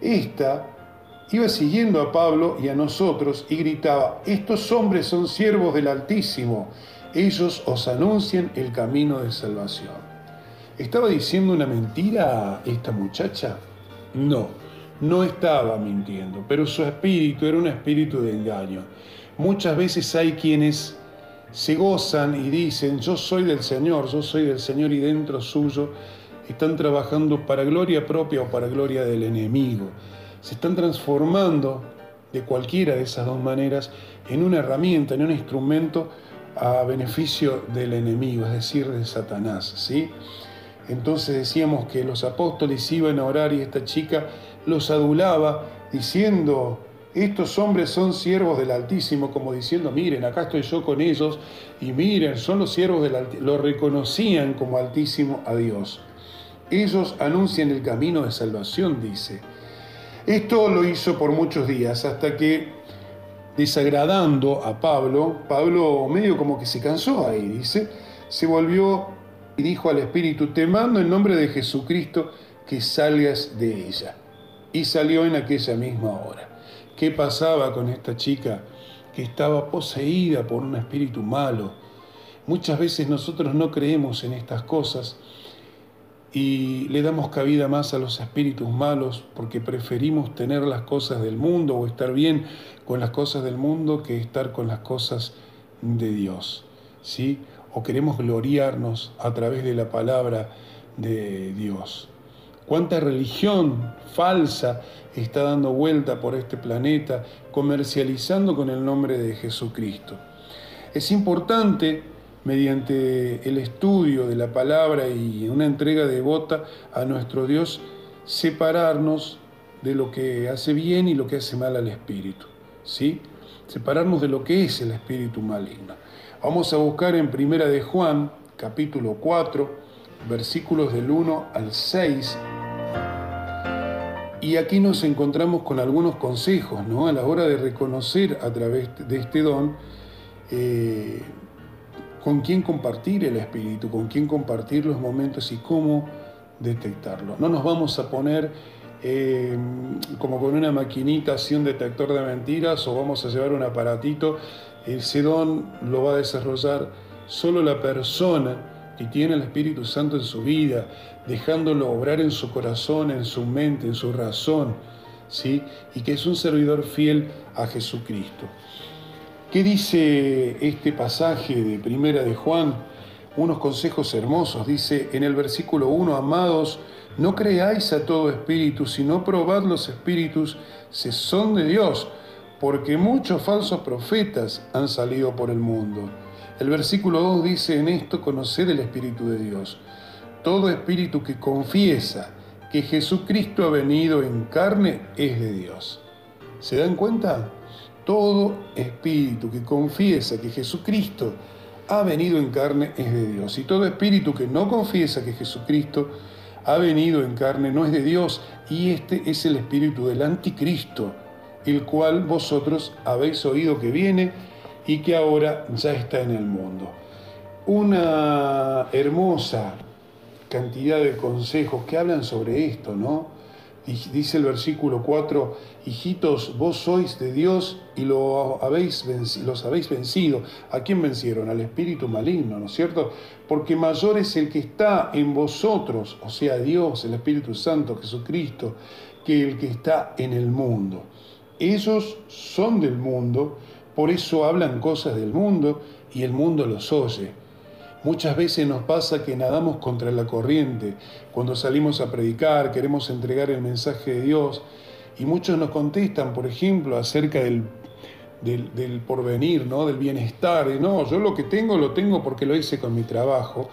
esta iba siguiendo a Pablo y a nosotros y gritaba, estos hombres son siervos del Altísimo, ellos os anuncian el camino de salvación. ¿Estaba diciendo una mentira esta muchacha? No, no estaba mintiendo, pero su espíritu era un espíritu de engaño. Muchas veces hay quienes se gozan y dicen, yo soy del Señor, yo soy del Señor y dentro suyo están trabajando para gloria propia o para gloria del enemigo. Se están transformando de cualquiera de esas dos maneras en una herramienta, en un instrumento a beneficio del enemigo, es decir, de Satanás, ¿sí? Entonces decíamos que los apóstoles iban a orar y esta chica los adulaba diciendo, estos hombres son siervos del Altísimo, como diciendo, miren, acá estoy yo con ellos y miren, son los siervos del Altísimo. Lo reconocían como Altísimo a Dios. Ellos anuncian el camino de salvación, dice. Esto lo hizo por muchos días hasta que, desagradando a Pablo, Pablo medio como que se cansó ahí, dice, se volvió y dijo al Espíritu, te mando en nombre de Jesucristo que salgas de ella. Y salió en aquella misma hora. ¿Qué pasaba con esta chica que estaba poseída por un espíritu malo? Muchas veces nosotros no creemos en estas cosas y le damos cabida más a los espíritus malos porque preferimos tener las cosas del mundo o estar bien con las cosas del mundo que estar con las cosas de Dios. ¿sí? O queremos gloriarnos a través de la palabra de Dios. Cuánta religión falsa está dando vuelta por este planeta comercializando con el nombre de Jesucristo. Es importante mediante el estudio de la palabra y una entrega devota a nuestro Dios, separarnos de lo que hace bien y lo que hace mal al espíritu, ¿sí? Separarnos de lo que es el espíritu maligno. Vamos a buscar en Primera de Juan, capítulo 4, versículos del 1 al 6. Y aquí nos encontramos con algunos consejos, ¿no? A la hora de reconocer a través de este don eh, con quién compartir el espíritu, con quién compartir los momentos y cómo detectarlo. No nos vamos a poner eh, como con una maquinita así un detector de mentiras o vamos a llevar un aparatito. Ese don lo va a desarrollar solo la persona que tiene el Espíritu Santo en su vida, dejándolo obrar en su corazón, en su mente, en su razón, ¿sí? y que es un servidor fiel a Jesucristo. ¿Qué dice este pasaje de Primera de Juan? Unos consejos hermosos. Dice en el versículo 1, amados, no creáis a todo espíritu, sino probad los espíritus si son de Dios, porque muchos falsos profetas han salido por el mundo. El versículo 2 dice, en esto conoced el Espíritu de Dios. Todo espíritu que confiesa que Jesucristo ha venido en carne es de Dios. ¿Se dan cuenta? Todo espíritu que confiesa que Jesucristo ha venido en carne es de Dios. Y todo espíritu que no confiesa que Jesucristo ha venido en carne no es de Dios. Y este es el espíritu del anticristo, el cual vosotros habéis oído que viene y que ahora ya está en el mundo. Una hermosa cantidad de consejos que hablan sobre esto, ¿no? dice el versículo 4, hijitos, vos sois de Dios y lo habéis los habéis vencido. ¿A quién vencieron? Al espíritu maligno, ¿no es cierto? Porque mayor es el que está en vosotros, o sea, Dios, el Espíritu Santo, Jesucristo, que el que está en el mundo. Ellos son del mundo, por eso hablan cosas del mundo y el mundo los oye. Muchas veces nos pasa que nadamos contra la corriente. Cuando salimos a predicar, queremos entregar el mensaje de Dios y muchos nos contestan, por ejemplo, acerca del, porvenir, ¿no? del bienestar. no, yo lo que tengo lo tengo porque lo hice con mi trabajo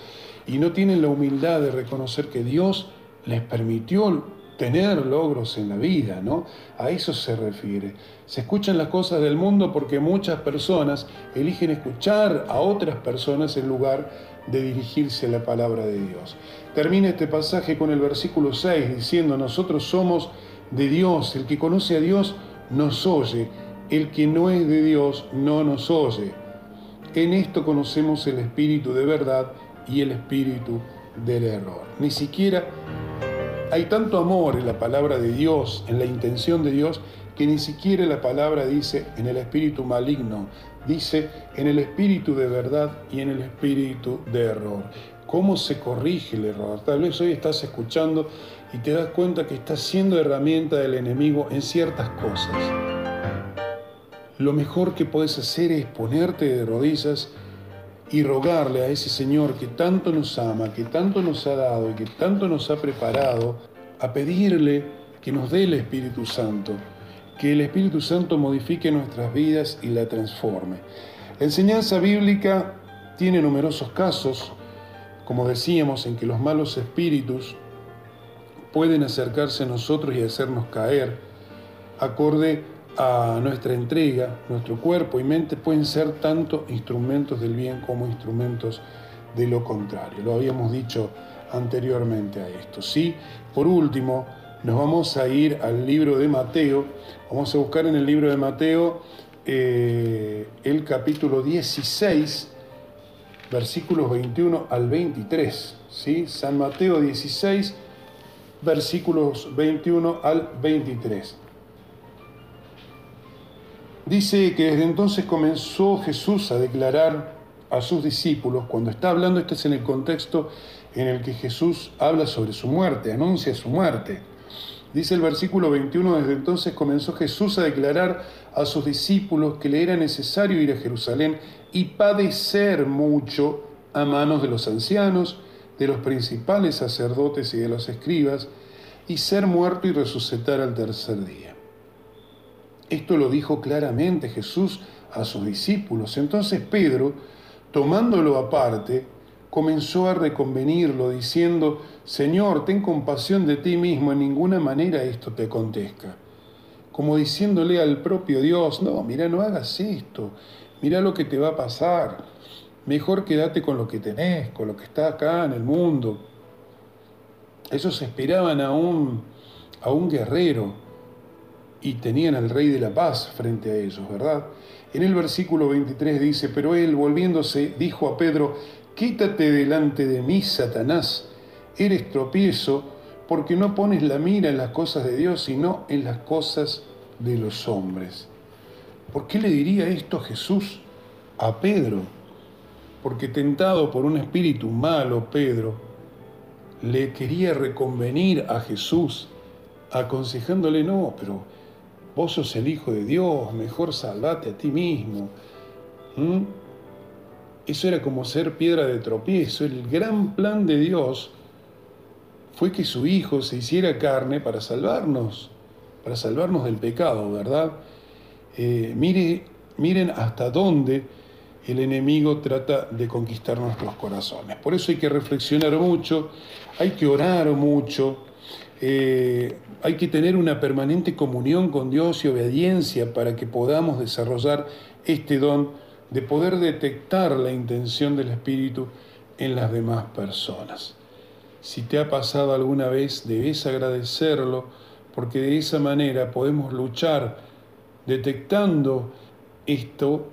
y no tienen la humildad de reconocer que Dios les permitió tener logros en la vida, ¿no? A eso se refiere. Se escuchan las cosas del mundo porque muchas personas eligen escuchar a otras personas en lugar de dirigirse a la palabra de Dios. Termina este pasaje con el versículo 6 diciendo, nosotros somos de Dios, el que conoce a Dios nos oye, el que no es de Dios no nos oye. En esto conocemos el espíritu de verdad y el espíritu del error. Ni siquiera hay tanto amor en la palabra de Dios, en la intención de Dios, que ni siquiera la palabra dice en el espíritu maligno, dice en el espíritu de verdad y en el espíritu de error. ¿Cómo se corrige el error? Tal vez hoy estás escuchando y te das cuenta que estás siendo herramienta del enemigo en ciertas cosas. Lo mejor que puedes hacer es ponerte de rodillas y rogarle a ese Señor que tanto nos ama, que tanto nos ha dado y que tanto nos ha preparado, a pedirle que nos dé el Espíritu Santo, que el Espíritu Santo modifique nuestras vidas y la transforme. La enseñanza bíblica tiene numerosos casos, como decíamos, en que los malos espíritus pueden acercarse a nosotros y hacernos caer, acorde a nuestra entrega, nuestro cuerpo y mente pueden ser tanto instrumentos del bien como instrumentos de lo contrario. Lo habíamos dicho anteriormente a esto. Sí, por último, nos vamos a ir al libro de Mateo. Vamos a buscar en el libro de Mateo eh, el capítulo 16, versículos 21 al 23. ¿sí? San Mateo 16, versículos 21 al 23. Dice que desde entonces comenzó Jesús a declarar a sus discípulos, cuando está hablando, este es en el contexto en el que Jesús habla sobre su muerte, anuncia su muerte. Dice el versículo 21, desde entonces comenzó Jesús a declarar a sus discípulos que le era necesario ir a Jerusalén y padecer mucho a manos de los ancianos, de los principales sacerdotes y de los escribas, y ser muerto y resucitar al tercer día. Esto lo dijo claramente Jesús a sus discípulos. Entonces Pedro, tomándolo aparte, comenzó a reconvenirlo, diciendo, Señor, ten compasión de ti mismo, en ninguna manera esto te acontezca. Como diciéndole al propio Dios, no, mira, no hagas esto, mira lo que te va a pasar, mejor quédate con lo que tenés, con lo que está acá en el mundo. Ellos esperaban a un, a un guerrero, y tenían al rey de la paz frente a ellos, ¿verdad? En el versículo 23 dice, pero él volviéndose dijo a Pedro, quítate delante de mí, Satanás, eres tropiezo porque no pones la mira en las cosas de Dios, sino en las cosas de los hombres. ¿Por qué le diría esto Jesús a Pedro? Porque tentado por un espíritu malo, Pedro le quería reconvenir a Jesús, aconsejándole, no, pero vos sos el Hijo de Dios, mejor salvate a ti mismo. Eso era como ser piedra de tropiezo. El gran plan de Dios fue que su Hijo se hiciera carne para salvarnos, para salvarnos del pecado, ¿verdad? Eh, mire, miren hasta dónde el enemigo trata de conquistar nuestros corazones. Por eso hay que reflexionar mucho, hay que orar mucho, eh, hay que tener una permanente comunión con Dios y obediencia para que podamos desarrollar este don de poder detectar la intención del Espíritu en las demás personas. Si te ha pasado alguna vez, debes agradecerlo, porque de esa manera podemos luchar detectando esto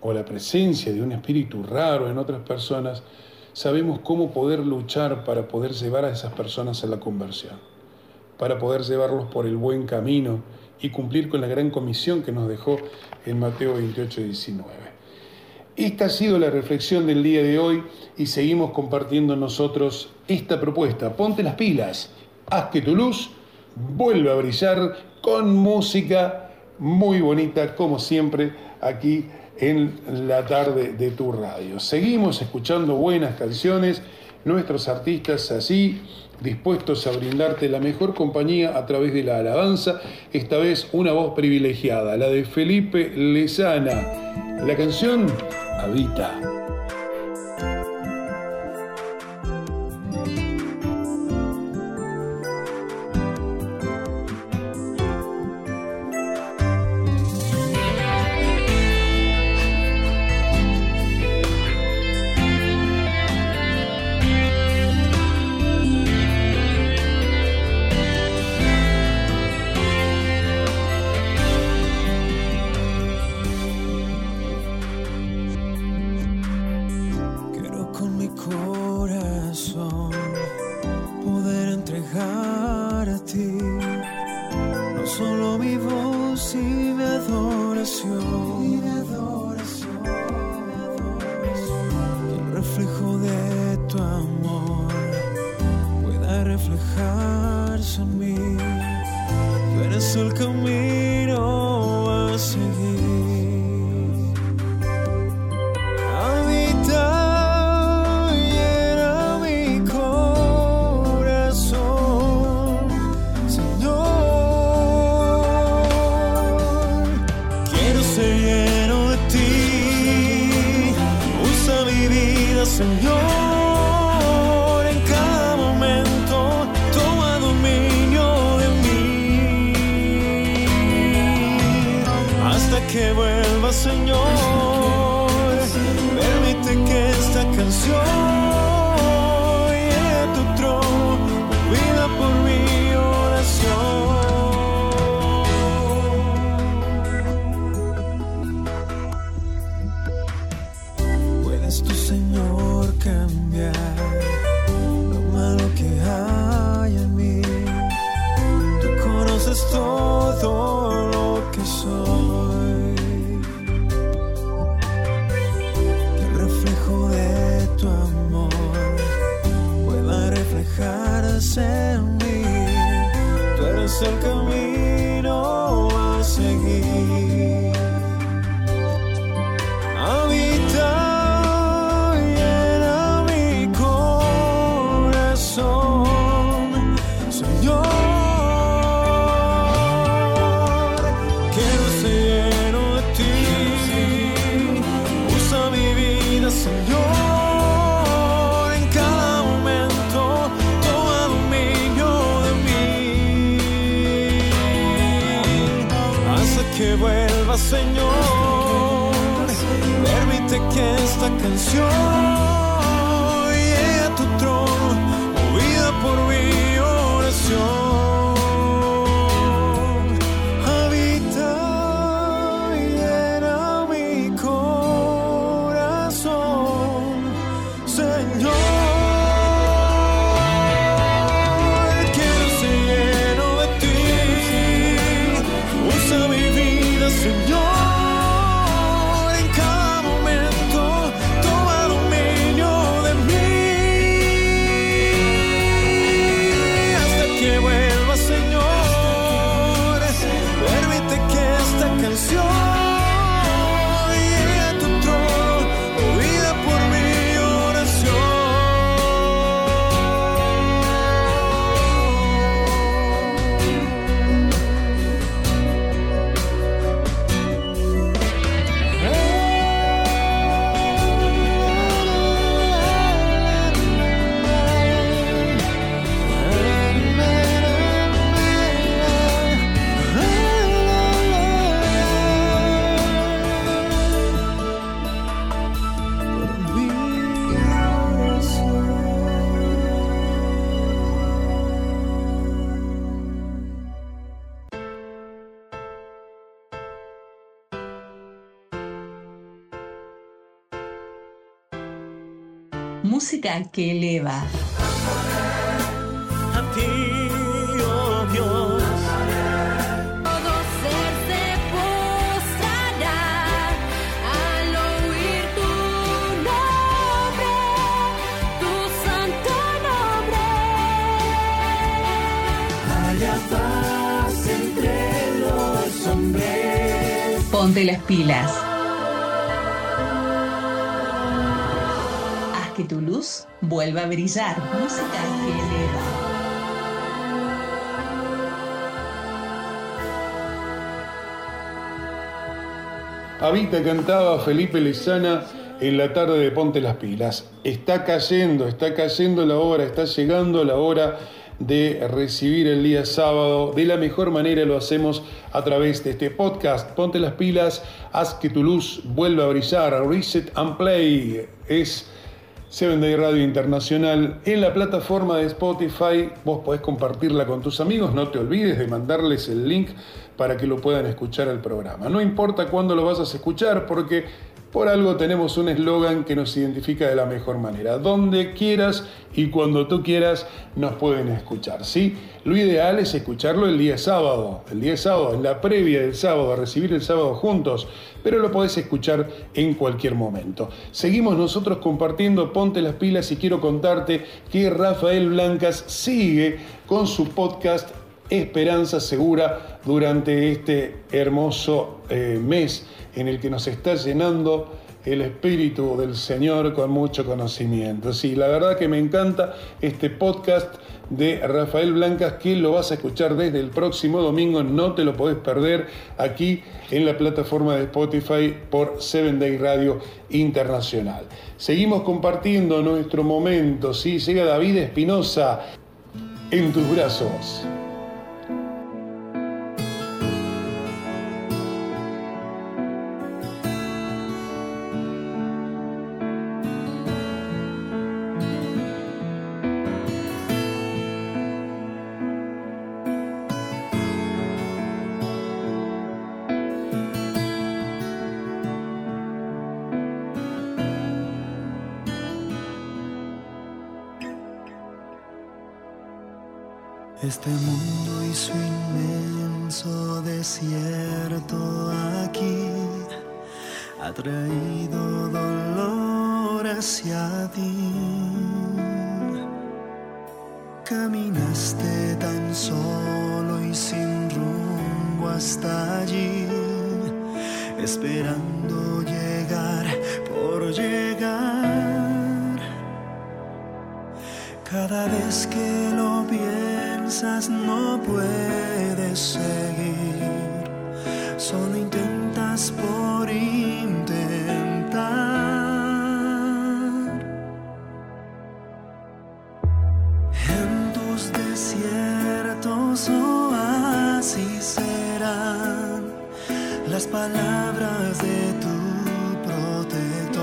o la presencia de un espíritu raro en otras personas, sabemos cómo poder luchar para poder llevar a esas personas a la conversión, para poder llevarlos por el buen camino y cumplir con la gran comisión que nos dejó en Mateo 28, 19. Esta ha sido la reflexión del día de hoy y seguimos compartiendo nosotros esta propuesta. Ponte las pilas, haz que tu luz vuelva a brillar con música muy bonita, como siempre, aquí en la tarde de tu radio. Seguimos escuchando buenas canciones, nuestros artistas así, dispuestos a brindarte la mejor compañía a través de la alabanza, esta vez una voz privilegiada, la de Felipe Lezana. La canción Habita. Que eleva. A ti, oh Dios. Todo ser se postrará al oír tu nombre, tu santo nombre. Ponte las pilas. Vuelva a brillar. Música que eleva. Habita cantaba Felipe Lezana en la tarde de Ponte las Pilas. Está cayendo, está cayendo la hora, está llegando la hora de recibir el día sábado. De la mejor manera lo hacemos a través de este podcast. Ponte las pilas, haz que tu luz vuelva a brillar. Reset and Play es 7 Day Radio Internacional en la plataforma de Spotify. Vos podés compartirla con tus amigos, no te olvides de mandarles el link para que lo puedan escuchar el programa. No importa cuándo lo vas a escuchar porque por algo tenemos un eslogan que nos identifica de la mejor manera. Donde quieras y cuando tú quieras nos pueden escuchar. ¿sí? Lo ideal es escucharlo el día sábado, el día sábado, en la previa del sábado, a recibir el sábado juntos, pero lo podés escuchar en cualquier momento. Seguimos nosotros compartiendo Ponte las pilas y quiero contarte que Rafael Blancas sigue con su podcast Esperanza Segura durante este hermoso eh, mes en el que nos está llenando el Espíritu del Señor con mucho conocimiento. Sí, la verdad que me encanta este podcast de Rafael Blancas que lo vas a escuchar desde el próximo domingo, no te lo podés perder aquí en la plataforma de Spotify por 7 Day Radio Internacional. Seguimos compartiendo nuestro momento, ¿sí? llega David Espinosa en tus brazos. palabras de tu protector.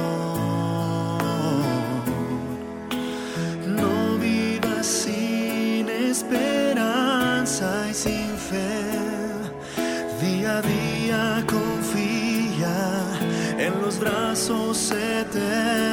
No vivas sin esperanza y sin fe. Día a día confía en los brazos eternos.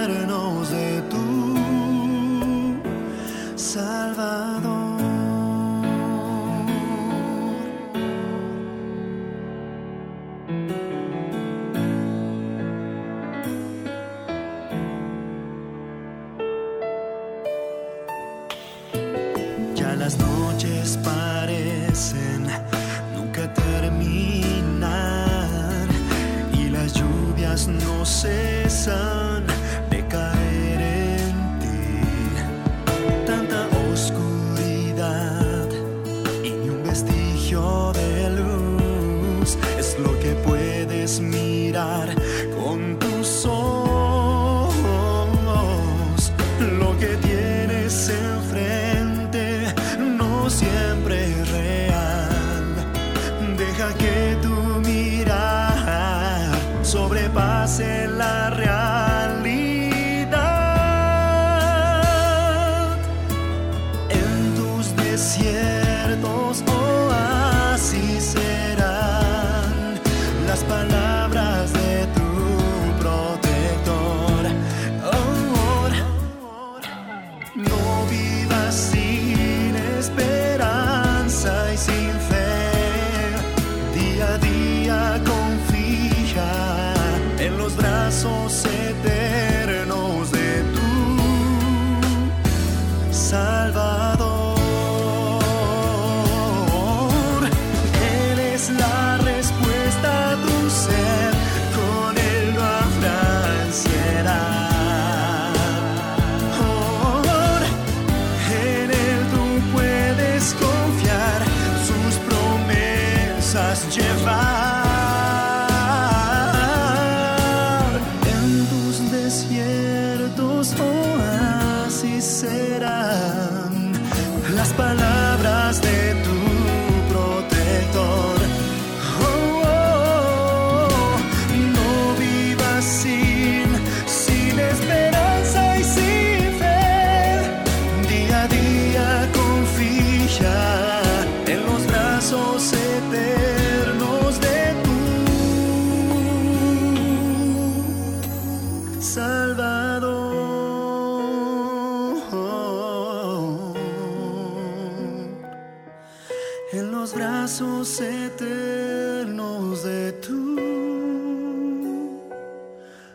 los brazos eternos de tu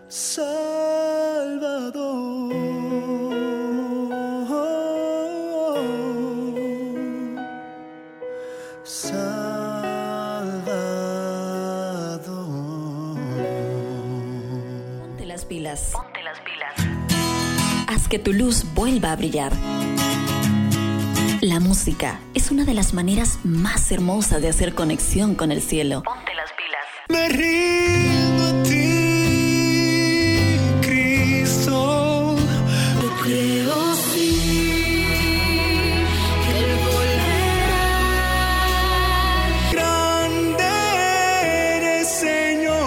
Salvador. Salvador. Ponte las pilas. Ponte las pilas. Haz que tu luz vuelva a brillar es una de las maneras más hermosas de hacer conexión con el cielo. Ponte las pilas. Me rindo a ti, Cristo. Yo creo sí que él volverá. Grande eres, Señor.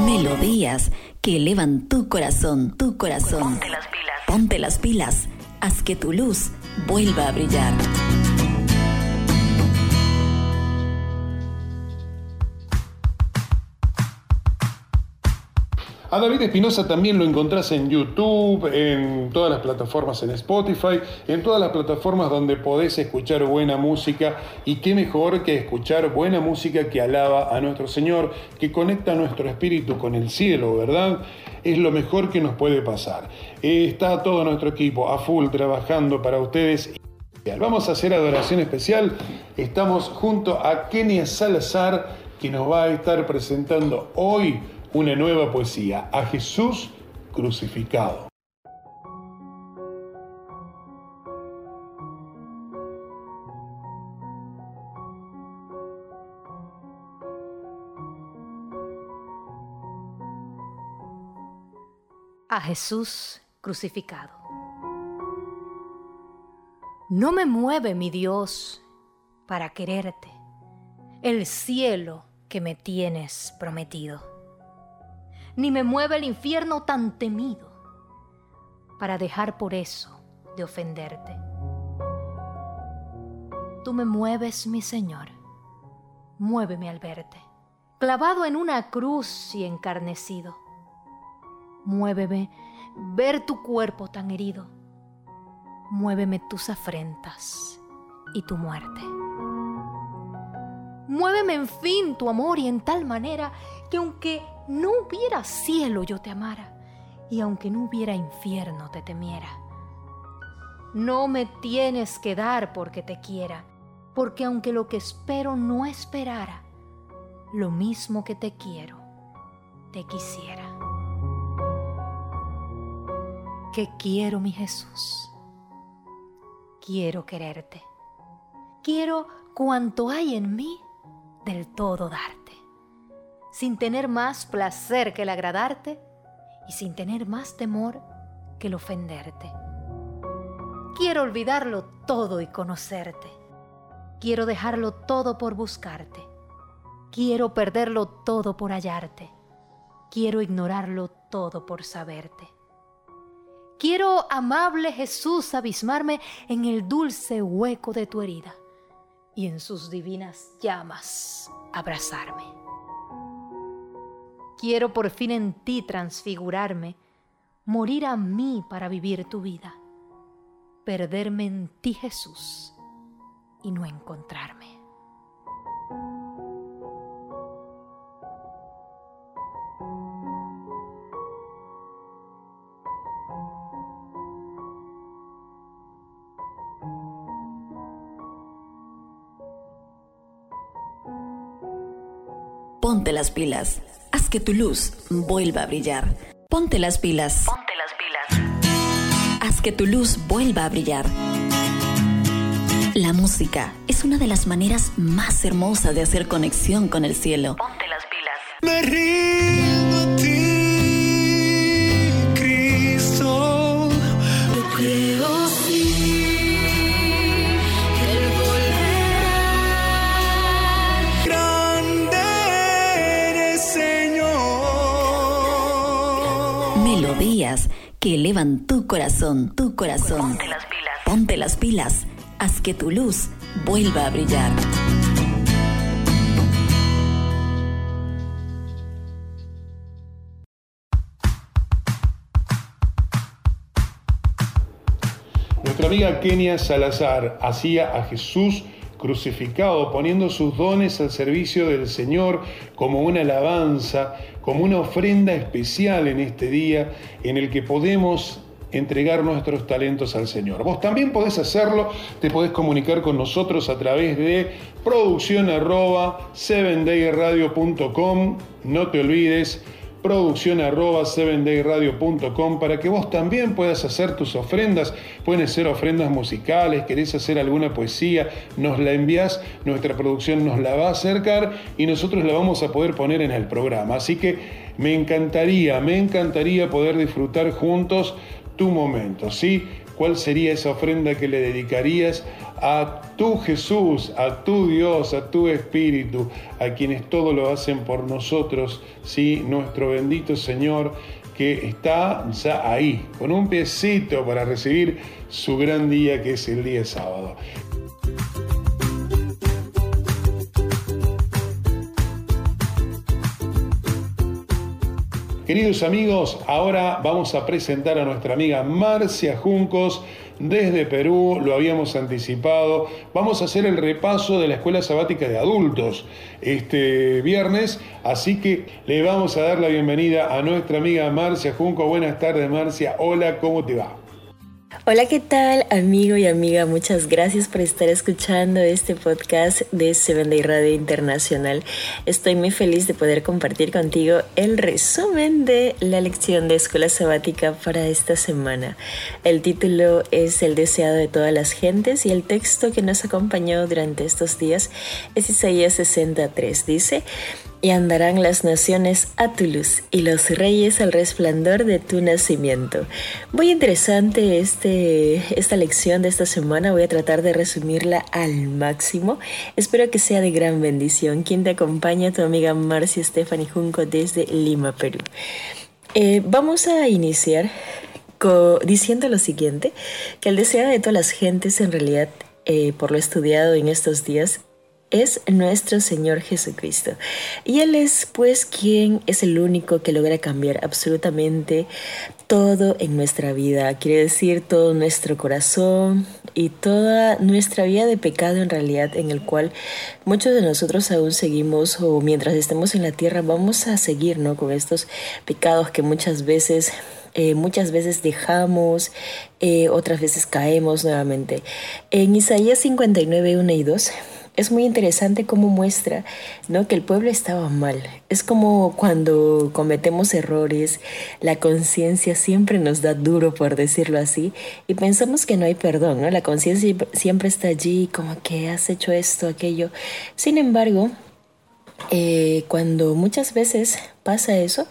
Melodías que elevan tu corazón, tu corazón. Ponte las pilas. Ponte las pilas haz que tu luz vuelva a brillar. A David Espinosa también lo encontrás en YouTube, en todas las plataformas en Spotify, en todas las plataformas donde podés escuchar buena música. Y qué mejor que escuchar buena música que alaba a nuestro Señor, que conecta nuestro espíritu con el cielo, ¿verdad? Es lo mejor que nos puede pasar. Está todo nuestro equipo a full trabajando para ustedes. Vamos a hacer adoración especial. Estamos junto a Kenia Salazar, que nos va a estar presentando hoy una nueva poesía, a Jesús crucificado. A Jesús crucificado. No me mueve mi Dios para quererte, el cielo que me tienes prometido, ni me mueve el infierno tan temido para dejar por eso de ofenderte. Tú me mueves, mi Señor, muéveme al verte, clavado en una cruz y encarnecido Muéveme ver tu cuerpo tan herido. Muéveme tus afrentas y tu muerte. Muéveme en fin tu amor y en tal manera que aunque no hubiera cielo yo te amara y aunque no hubiera infierno te temiera. No me tienes que dar porque te quiera, porque aunque lo que espero no esperara, lo mismo que te quiero, te quisiera que quiero mi Jesús. Quiero quererte. Quiero cuanto hay en mí del todo darte, sin tener más placer que el agradarte y sin tener más temor que el ofenderte. Quiero olvidarlo todo y conocerte. Quiero dejarlo todo por buscarte. Quiero perderlo todo por hallarte. Quiero ignorarlo todo por saberte. Quiero, amable Jesús, abismarme en el dulce hueco de tu herida y en sus divinas llamas abrazarme. Quiero por fin en ti transfigurarme, morir a mí para vivir tu vida, perderme en ti Jesús y no encontrarme. Ponte las pilas. Haz que tu luz vuelva a brillar. Ponte las pilas. Ponte las pilas. Haz que tu luz vuelva a brillar. La música es una de las maneras más hermosas de hacer conexión con el cielo. Ponte que elevan tu corazón, tu corazón. Ponte las pilas. Ponte las pilas. Haz que tu luz vuelva a brillar. Nuestra amiga Kenia Salazar hacía a Jesús crucificado, poniendo sus dones al servicio del Señor como una alabanza, como una ofrenda especial en este día en el que podemos entregar nuestros talentos al Señor. Vos también podés hacerlo, te podés comunicar con nosotros a través de producción arroba 7dayradio.com, no te olvides, producción arroba 7dayradio.com para que vos también puedas hacer tus ofrendas, pueden ser ofrendas musicales, querés hacer alguna poesía, nos la envías, nuestra producción nos la va a acercar y nosotros la vamos a poder poner en el programa. Así que me encantaría, me encantaría poder disfrutar juntos tu momento, ¿sí? ¿Cuál sería esa ofrenda que le dedicarías a tu Jesús, a tu Dios, a tu Espíritu, a quienes todo lo hacen por nosotros, ¿sí? Nuestro bendito Señor que está ya ahí, con un piecito para recibir su gran día que es el día sábado. Queridos amigos, ahora vamos a presentar a nuestra amiga Marcia Juncos desde Perú, lo habíamos anticipado. Vamos a hacer el repaso de la Escuela Sabática de Adultos este viernes, así que le vamos a dar la bienvenida a nuestra amiga Marcia Junco. Buenas tardes Marcia, hola, ¿cómo te va? Hola, ¿qué tal, amigo y amiga? Muchas gracias por estar escuchando este podcast de Seven Day Radio Internacional. Estoy muy feliz de poder compartir contigo el resumen de la lección de escuela sabática para esta semana. El título es El deseado de todas las gentes y el texto que nos acompañó durante estos días es Isaías 63. Dice, y andarán las naciones a tu luz y los reyes al resplandor de tu nacimiento. Muy interesante este, esta lección de esta semana, voy a tratar de resumirla al máximo. Espero que sea de gran bendición. Quien te acompaña, tu amiga Marcia Stephanie Junco desde Lima, Perú. Eh, vamos a iniciar diciendo lo siguiente, que el deseo de todas las gentes en realidad, eh, por lo estudiado en estos días, es nuestro Señor Jesucristo. Y Él es pues quien es el único que logra cambiar absolutamente todo en nuestra vida. Quiere decir todo nuestro corazón y toda nuestra vida de pecado en realidad en el cual muchos de nosotros aún seguimos o mientras estemos en la tierra vamos a seguir ¿no? con estos pecados que muchas veces eh, muchas veces dejamos, eh, otras veces caemos nuevamente. En Isaías 59, 1 y 2 es muy interesante cómo muestra ¿no? que el pueblo estaba mal. Es como cuando cometemos errores, la conciencia siempre nos da duro, por decirlo así, y pensamos que no hay perdón, ¿no? La conciencia siempre está allí, como que has hecho esto, aquello. Sin embargo, eh, cuando muchas veces pasa eso,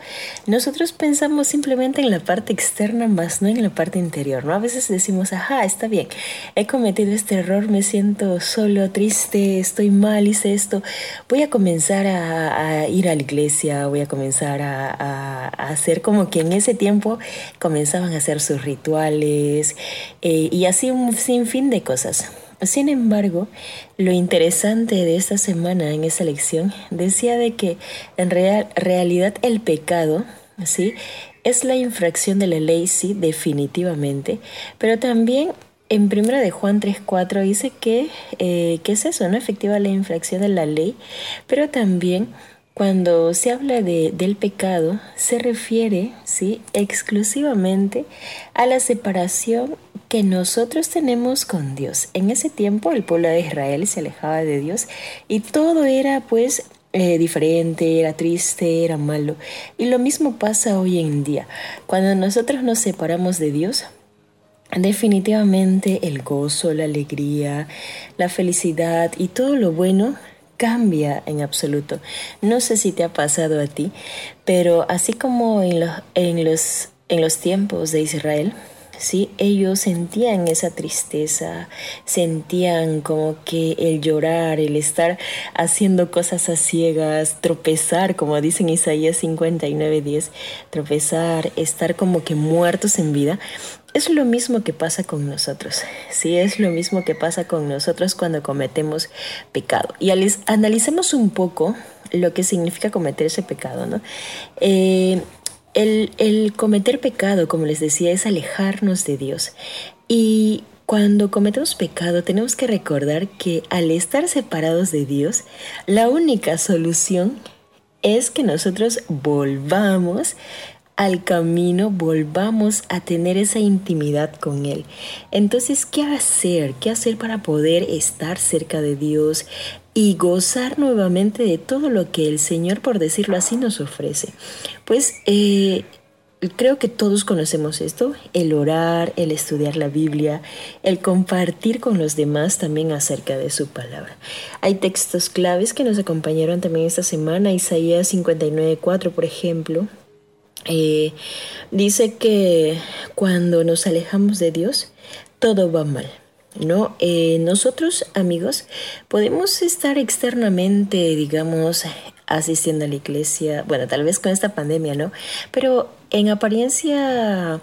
nosotros pensamos simplemente en la parte externa más no en la parte interior, ¿no? A veces decimos, ajá, está bien, he cometido este error, me siento solo, triste, estoy mal, hice esto, voy a comenzar a, ir a la iglesia, voy a comenzar a, hacer como que en ese tiempo comenzaban a hacer sus rituales eh, y así un sinfín de cosas. Sin embargo, lo interesante de esta semana en esa lección decía de que en real, realidad el pecado, ¿sí? Es la infracción de la ley, sí, definitivamente, pero también en primera de Juan 3.4 dice que, eh, que es eso, ¿no? Efectiva la infracción de la ley, pero también cuando se habla de, del pecado, se refiere ¿sí? exclusivamente a la separación que nosotros tenemos con Dios. En ese tiempo el pueblo de Israel se alejaba de Dios y todo era pues eh, diferente, era triste, era malo. Y lo mismo pasa hoy en día. Cuando nosotros nos separamos de Dios, definitivamente el gozo, la alegría, la felicidad y todo lo bueno cambia en absoluto. No sé si te ha pasado a ti, pero así como en los, en los, en los tiempos de Israel, ¿sí? Ellos sentían esa tristeza, sentían como que el llorar, el estar haciendo cosas a ciegas, tropezar, como dicen Isaías 59, 10, tropezar, estar como que muertos en vida. Es lo mismo que pasa con nosotros, sí, es lo mismo que pasa con nosotros cuando cometemos pecado. Y analicemos un poco lo que significa cometer ese pecado, ¿no? Eh, el, el cometer pecado, como les decía, es alejarnos de Dios. Y cuando cometemos pecado tenemos que recordar que al estar separados de Dios, la única solución es que nosotros volvamos al camino volvamos a tener esa intimidad con Él. Entonces, ¿qué hacer? ¿Qué hacer para poder estar cerca de Dios y gozar nuevamente de todo lo que el Señor, por decirlo así, nos ofrece? Pues eh, creo que todos conocemos esto, el orar, el estudiar la Biblia, el compartir con los demás también acerca de su palabra. Hay textos claves que nos acompañaron también esta semana, Isaías 59.4, por ejemplo, eh, dice que cuando nos alejamos de Dios, todo va mal. ¿no? Eh, nosotros, amigos, podemos estar externamente, digamos, asistiendo a la iglesia, bueno, tal vez con esta pandemia, ¿no? Pero en apariencia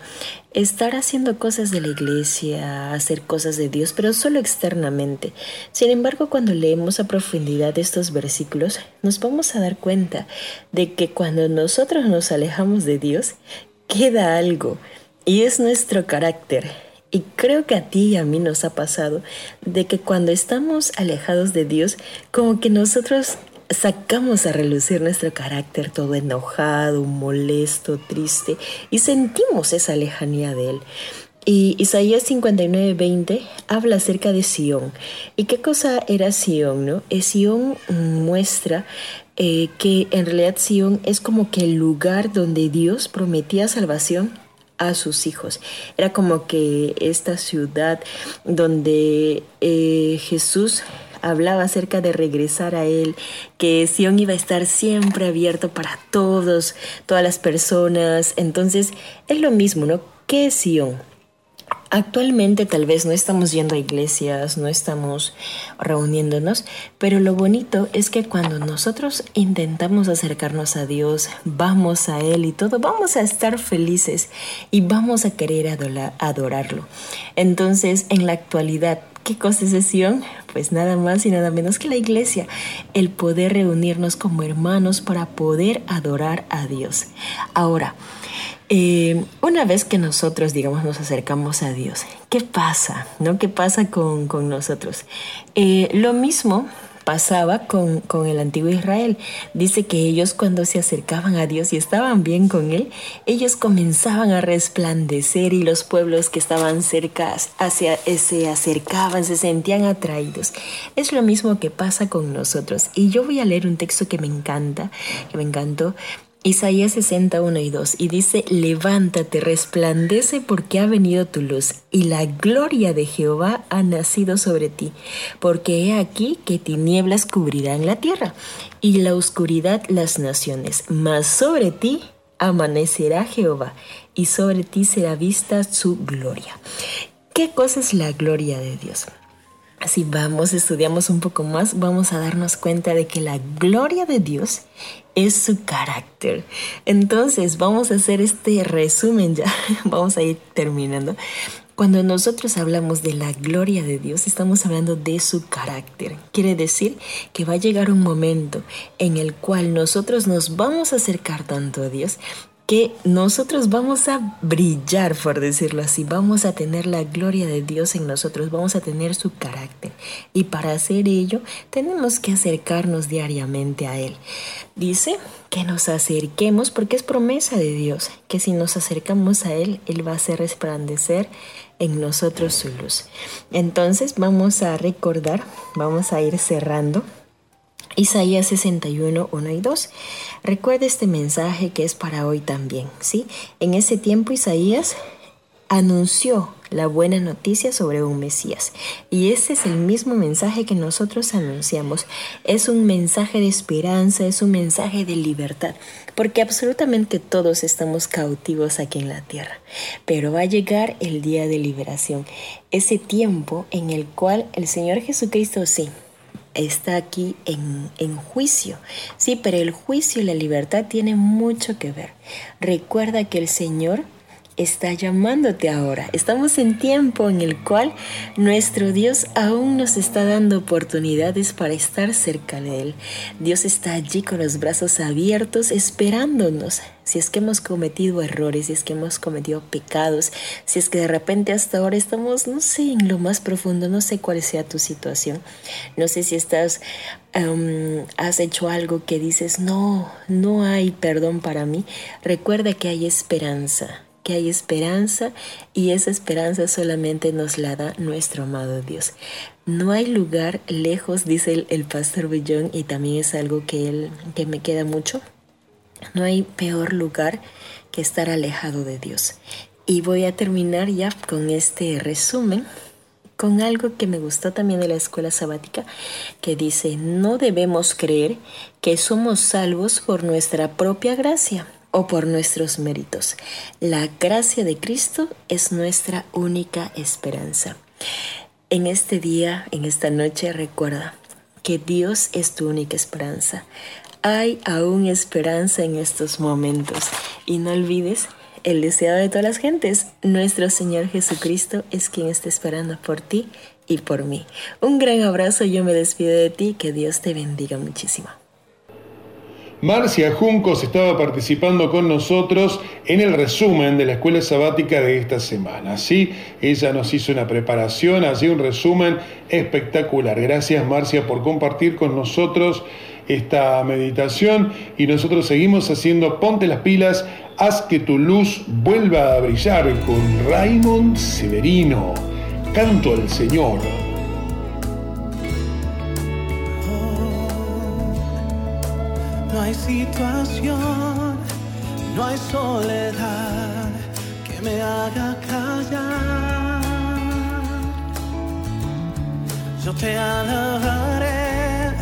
estar haciendo cosas de la iglesia, hacer cosas de Dios, pero solo externamente. Sin embargo, cuando leemos a profundidad estos versículos, nos vamos a dar cuenta de que cuando nosotros nos alejamos de Dios, queda algo, y es nuestro carácter. Y creo que a ti y a mí nos ha pasado de que cuando estamos alejados de Dios, como que nosotros sacamos a relucir nuestro carácter todo enojado, molesto, triste y sentimos esa lejanía de Él. Y Isaías 59:20 habla acerca de Sión. ¿Y qué cosa era Sión? No? Eh, Sión muestra eh, que en realidad Sión es como que el lugar donde Dios prometía salvación a sus hijos. Era como que esta ciudad donde eh, Jesús hablaba acerca de regresar a Él, que Sion iba a estar siempre abierto para todos, todas las personas. Entonces, es lo mismo, ¿no? ¿Qué es Sion? Actualmente tal vez no estamos yendo a iglesias, no estamos reuniéndonos, pero lo bonito es que cuando nosotros intentamos acercarnos a Dios, vamos a Él y todo, vamos a estar felices y vamos a querer adorarlo. Entonces, en la actualidad, ¿Qué cosa es sesión? Pues nada más y nada menos que la iglesia, el poder reunirnos como hermanos para poder adorar a Dios. Ahora, eh, una vez que nosotros, digamos, nos acercamos a Dios, ¿qué pasa? ¿No? ¿Qué pasa con, nosotros? Eh, lo mismo pasaba con, con, el antiguo Israel. Dice que ellos cuando se acercaban a Dios y estaban bien con Él, ellos comenzaban a resplandecer y los pueblos que estaban cerca hacia, se acercaban, se sentían atraídos. Es lo mismo que pasa con nosotros. Y yo voy a leer un texto que me encanta, que me encantó, Isaías 61 y 2 y dice, levántate, resplandece porque ha venido tu luz y la gloria de Jehová ha nacido sobre ti, porque he aquí que tinieblas cubrirán la tierra y la oscuridad las naciones, mas sobre ti amanecerá Jehová y sobre ti será vista su gloria. ¿Qué cosa es la gloria de Dios? Si vamos, estudiamos un poco más, vamos a darnos cuenta de que la gloria de Dios es su carácter. Entonces, vamos a hacer este resumen ya, vamos a ir terminando. Cuando nosotros hablamos de la gloria de Dios, estamos hablando de su carácter. Quiere decir que va a llegar un momento en el cual nosotros nos vamos a acercar tanto a Dios que nosotros vamos a brillar, por decirlo así, vamos a tener la gloria de Dios en nosotros, vamos a tener su carácter. Y para hacer ello tenemos que acercarnos diariamente a Él. Dice que nos acerquemos porque es promesa de Dios, que si nos acercamos a Él, Él va a hacer resplandecer en nosotros su luz. Entonces vamos a recordar, vamos a ir cerrando Isaías 61, 1 y 2. Recuerda este mensaje que es para hoy también, ¿sí? En ese tiempo Isaías anunció la buena noticia sobre un Mesías. Y ese es el mismo mensaje que nosotros anunciamos. Es un mensaje de esperanza, es un mensaje de libertad, porque absolutamente todos estamos cautivos aquí en la tierra. Pero va a llegar el día de liberación, ese tiempo en el cual el Señor Jesucristo sí está aquí en, en, juicio. Sí, pero el juicio y la libertad tienen mucho que ver. Recuerda que el Señor está llamándote ahora. Estamos en tiempo en el cual nuestro Dios aún nos está dando oportunidades para estar cerca de Él. Dios está allí con los brazos abiertos esperándonos. Si es que hemos cometido errores, si es que hemos cometido pecados, si es que de repente hasta ahora estamos, no sé, en lo más profundo, no sé cuál sea tu situación. No sé si estás, has hecho algo que dices, no, no hay perdón para mí. Recuerda que hay esperanza que hay esperanza y esa esperanza solamente nos la da nuestro amado Dios. No hay lugar lejos, dice el, pastor Bellón, y también es algo que, él, que me queda mucho. No hay peor lugar que estar alejado de Dios. Y voy a terminar ya con este resumen con algo que me gustó también de la escuela sabática, que dice, no debemos creer que somos salvos por nuestra propia gracia o por nuestros méritos. La gracia de Cristo es nuestra única esperanza. En este día, en esta noche, recuerda que Dios es tu única esperanza. Hay aún esperanza en estos momentos. Y no olvides el deseo de todas las gentes. Nuestro Señor Jesucristo es quien está esperando por ti y por mí. Un gran abrazo, yo me despido de ti, que Dios te bendiga muchísimo. Marcia Juncos estaba participando con nosotros en el resumen de la escuela sabática de esta semana. Sí, ella nos hizo una preparación, así un resumen espectacular. Gracias Marcia por compartir con nosotros esta meditación y nosotros seguimos haciendo Ponte las pilas, haz que tu luz vuelva a brillar con Raymond Severino. Canto al Señor. Situación, no hay soledad que me haga callar. Yo te alabaré,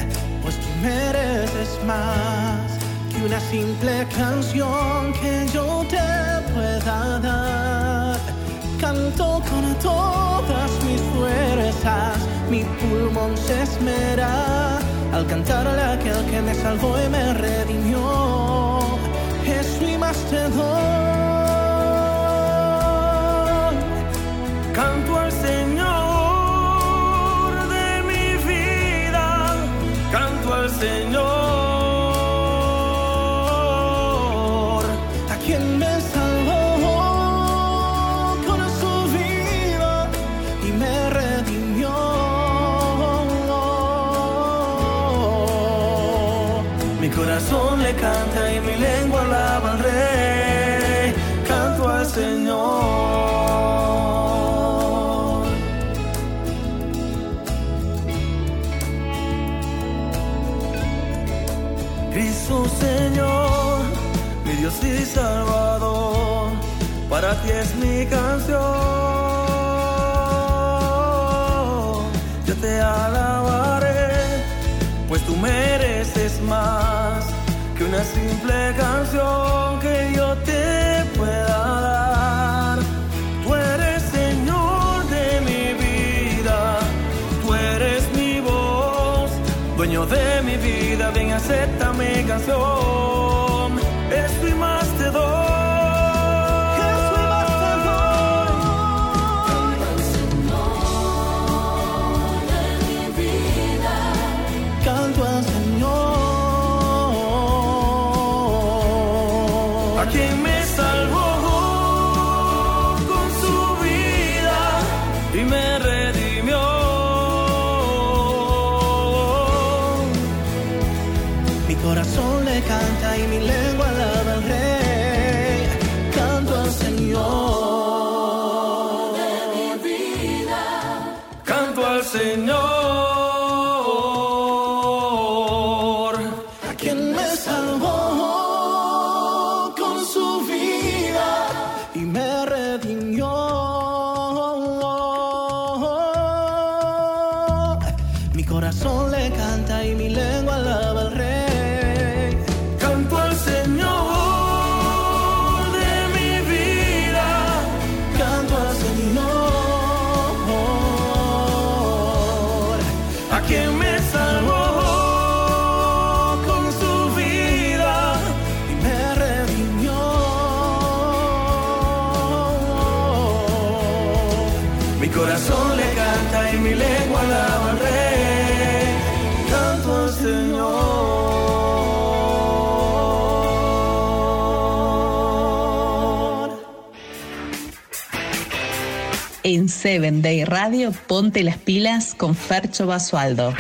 pues tú mereces más que una simple canción que yo te pueda dar. Canto con todas mis fuerzas, mi pulmón se esmera al cantarle a aquel que me salvó y me redimió. Más te doy. Canto al Señor En Seven Day Radio, ponte las pilas con Fercho Basualdo.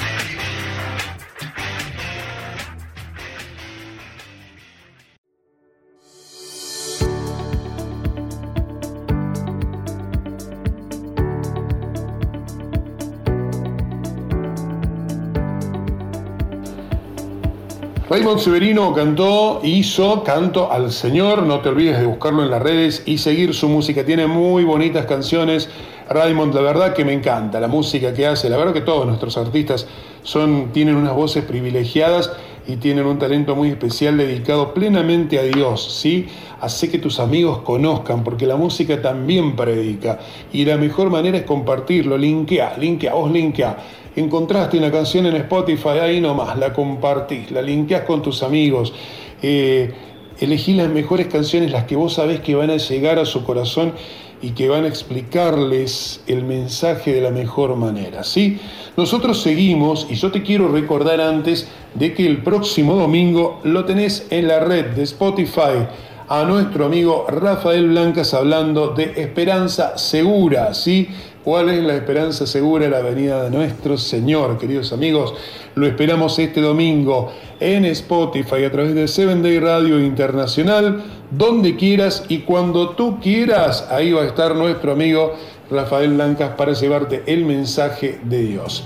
Raymond Severino cantó, hizo Canto al Señor. No te olvides de buscarlo en las redes y seguir su música. Tiene muy bonitas canciones. Raymond, la verdad que me encanta la música que hace. La verdad que todos nuestros artistas son, tienen unas voces privilegiadas y tienen un talento muy especial dedicado plenamente a Dios, ¿sí? Hace que tus amigos conozcan, porque la música también predica. Y la mejor manera es compartirlo. Linkea, linkea, vos linkea. Encontraste una canción en Spotify, ahí nomás, la compartís, la linkeás con tus amigos. Eh, elegí las mejores canciones, las que vos sabés que van a llegar a su corazón y que van a explicarles el mensaje de la mejor manera. ¿sí? Nosotros seguimos y yo te quiero recordar antes de que el próximo domingo lo tenés en la red de Spotify a nuestro amigo Rafael Blancas hablando de esperanza segura, ¿sí? ¿Cuál es la esperanza segura? La venida de nuestro Señor, queridos amigos. Lo esperamos este domingo en Spotify a través de Seven Day Radio Internacional, donde quieras y cuando tú quieras. Ahí va a estar nuestro amigo Rafael Blancas para llevarte el mensaje de Dios.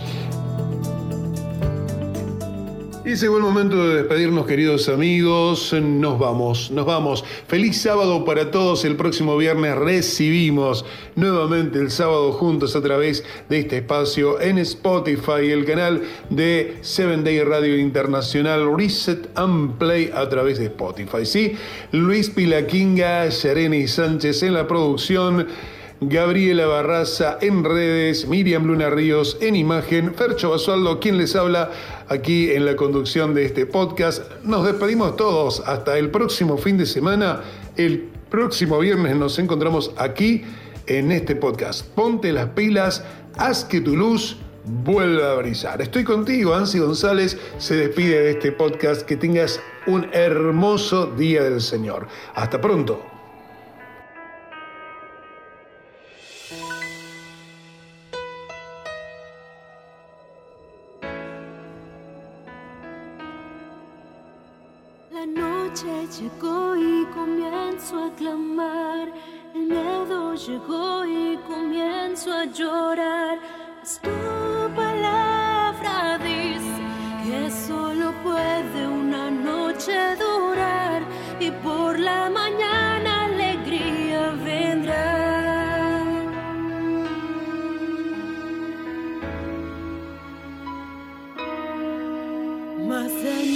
Y llegó el momento de despedirnos, queridos amigos. Nos vamos, nos vamos. Feliz sábado para todos. El próximo viernes recibimos nuevamente el sábado juntos a través de este espacio en Spotify, el canal de Seven Day Radio Internacional Reset and Play a través de Spotify. ¿sí? Luis Pilaquinga, Yareni Sánchez en la producción. Gabriela Barraza en redes, Miriam Luna Ríos en imagen, Fercho Basualdo, quien les habla aquí en la conducción de este podcast. Nos despedimos todos hasta el próximo fin de semana. El próximo viernes nos encontramos aquí en este podcast. Ponte las pilas, haz que tu luz vuelva a brillar. Estoy contigo, Ansi González se despide de este podcast. Que tengas un hermoso día del Señor. Hasta pronto. Comienzo a clamar. El miedo llegó y comienzo a llorar. Tu palabra dice que solo puede una noche durar y por la mañana alegría vendrá. Mas Señor,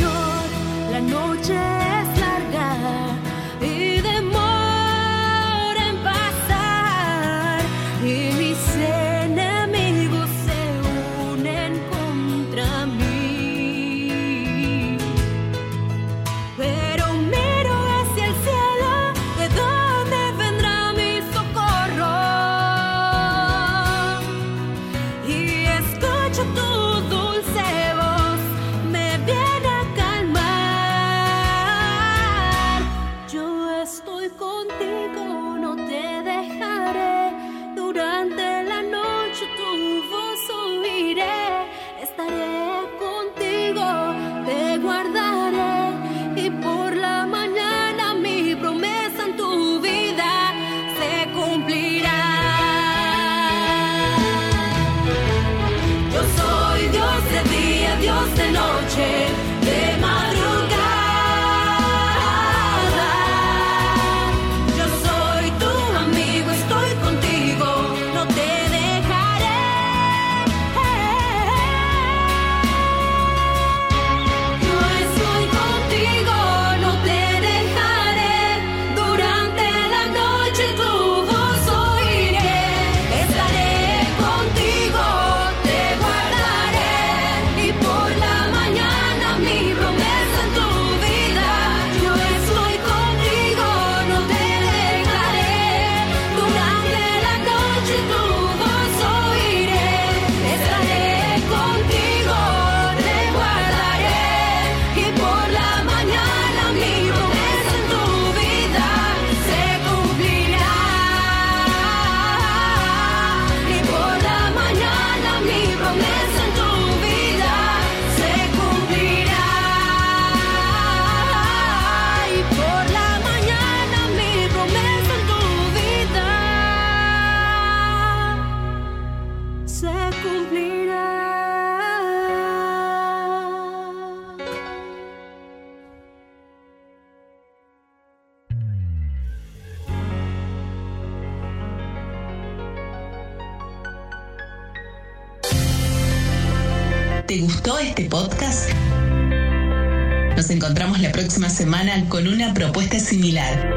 con una propuesta similar.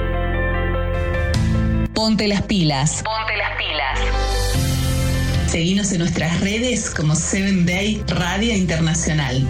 Ponte las pilas. Ponte las pilas. Seguimos en nuestras redes como Seven Day Radio Internacional.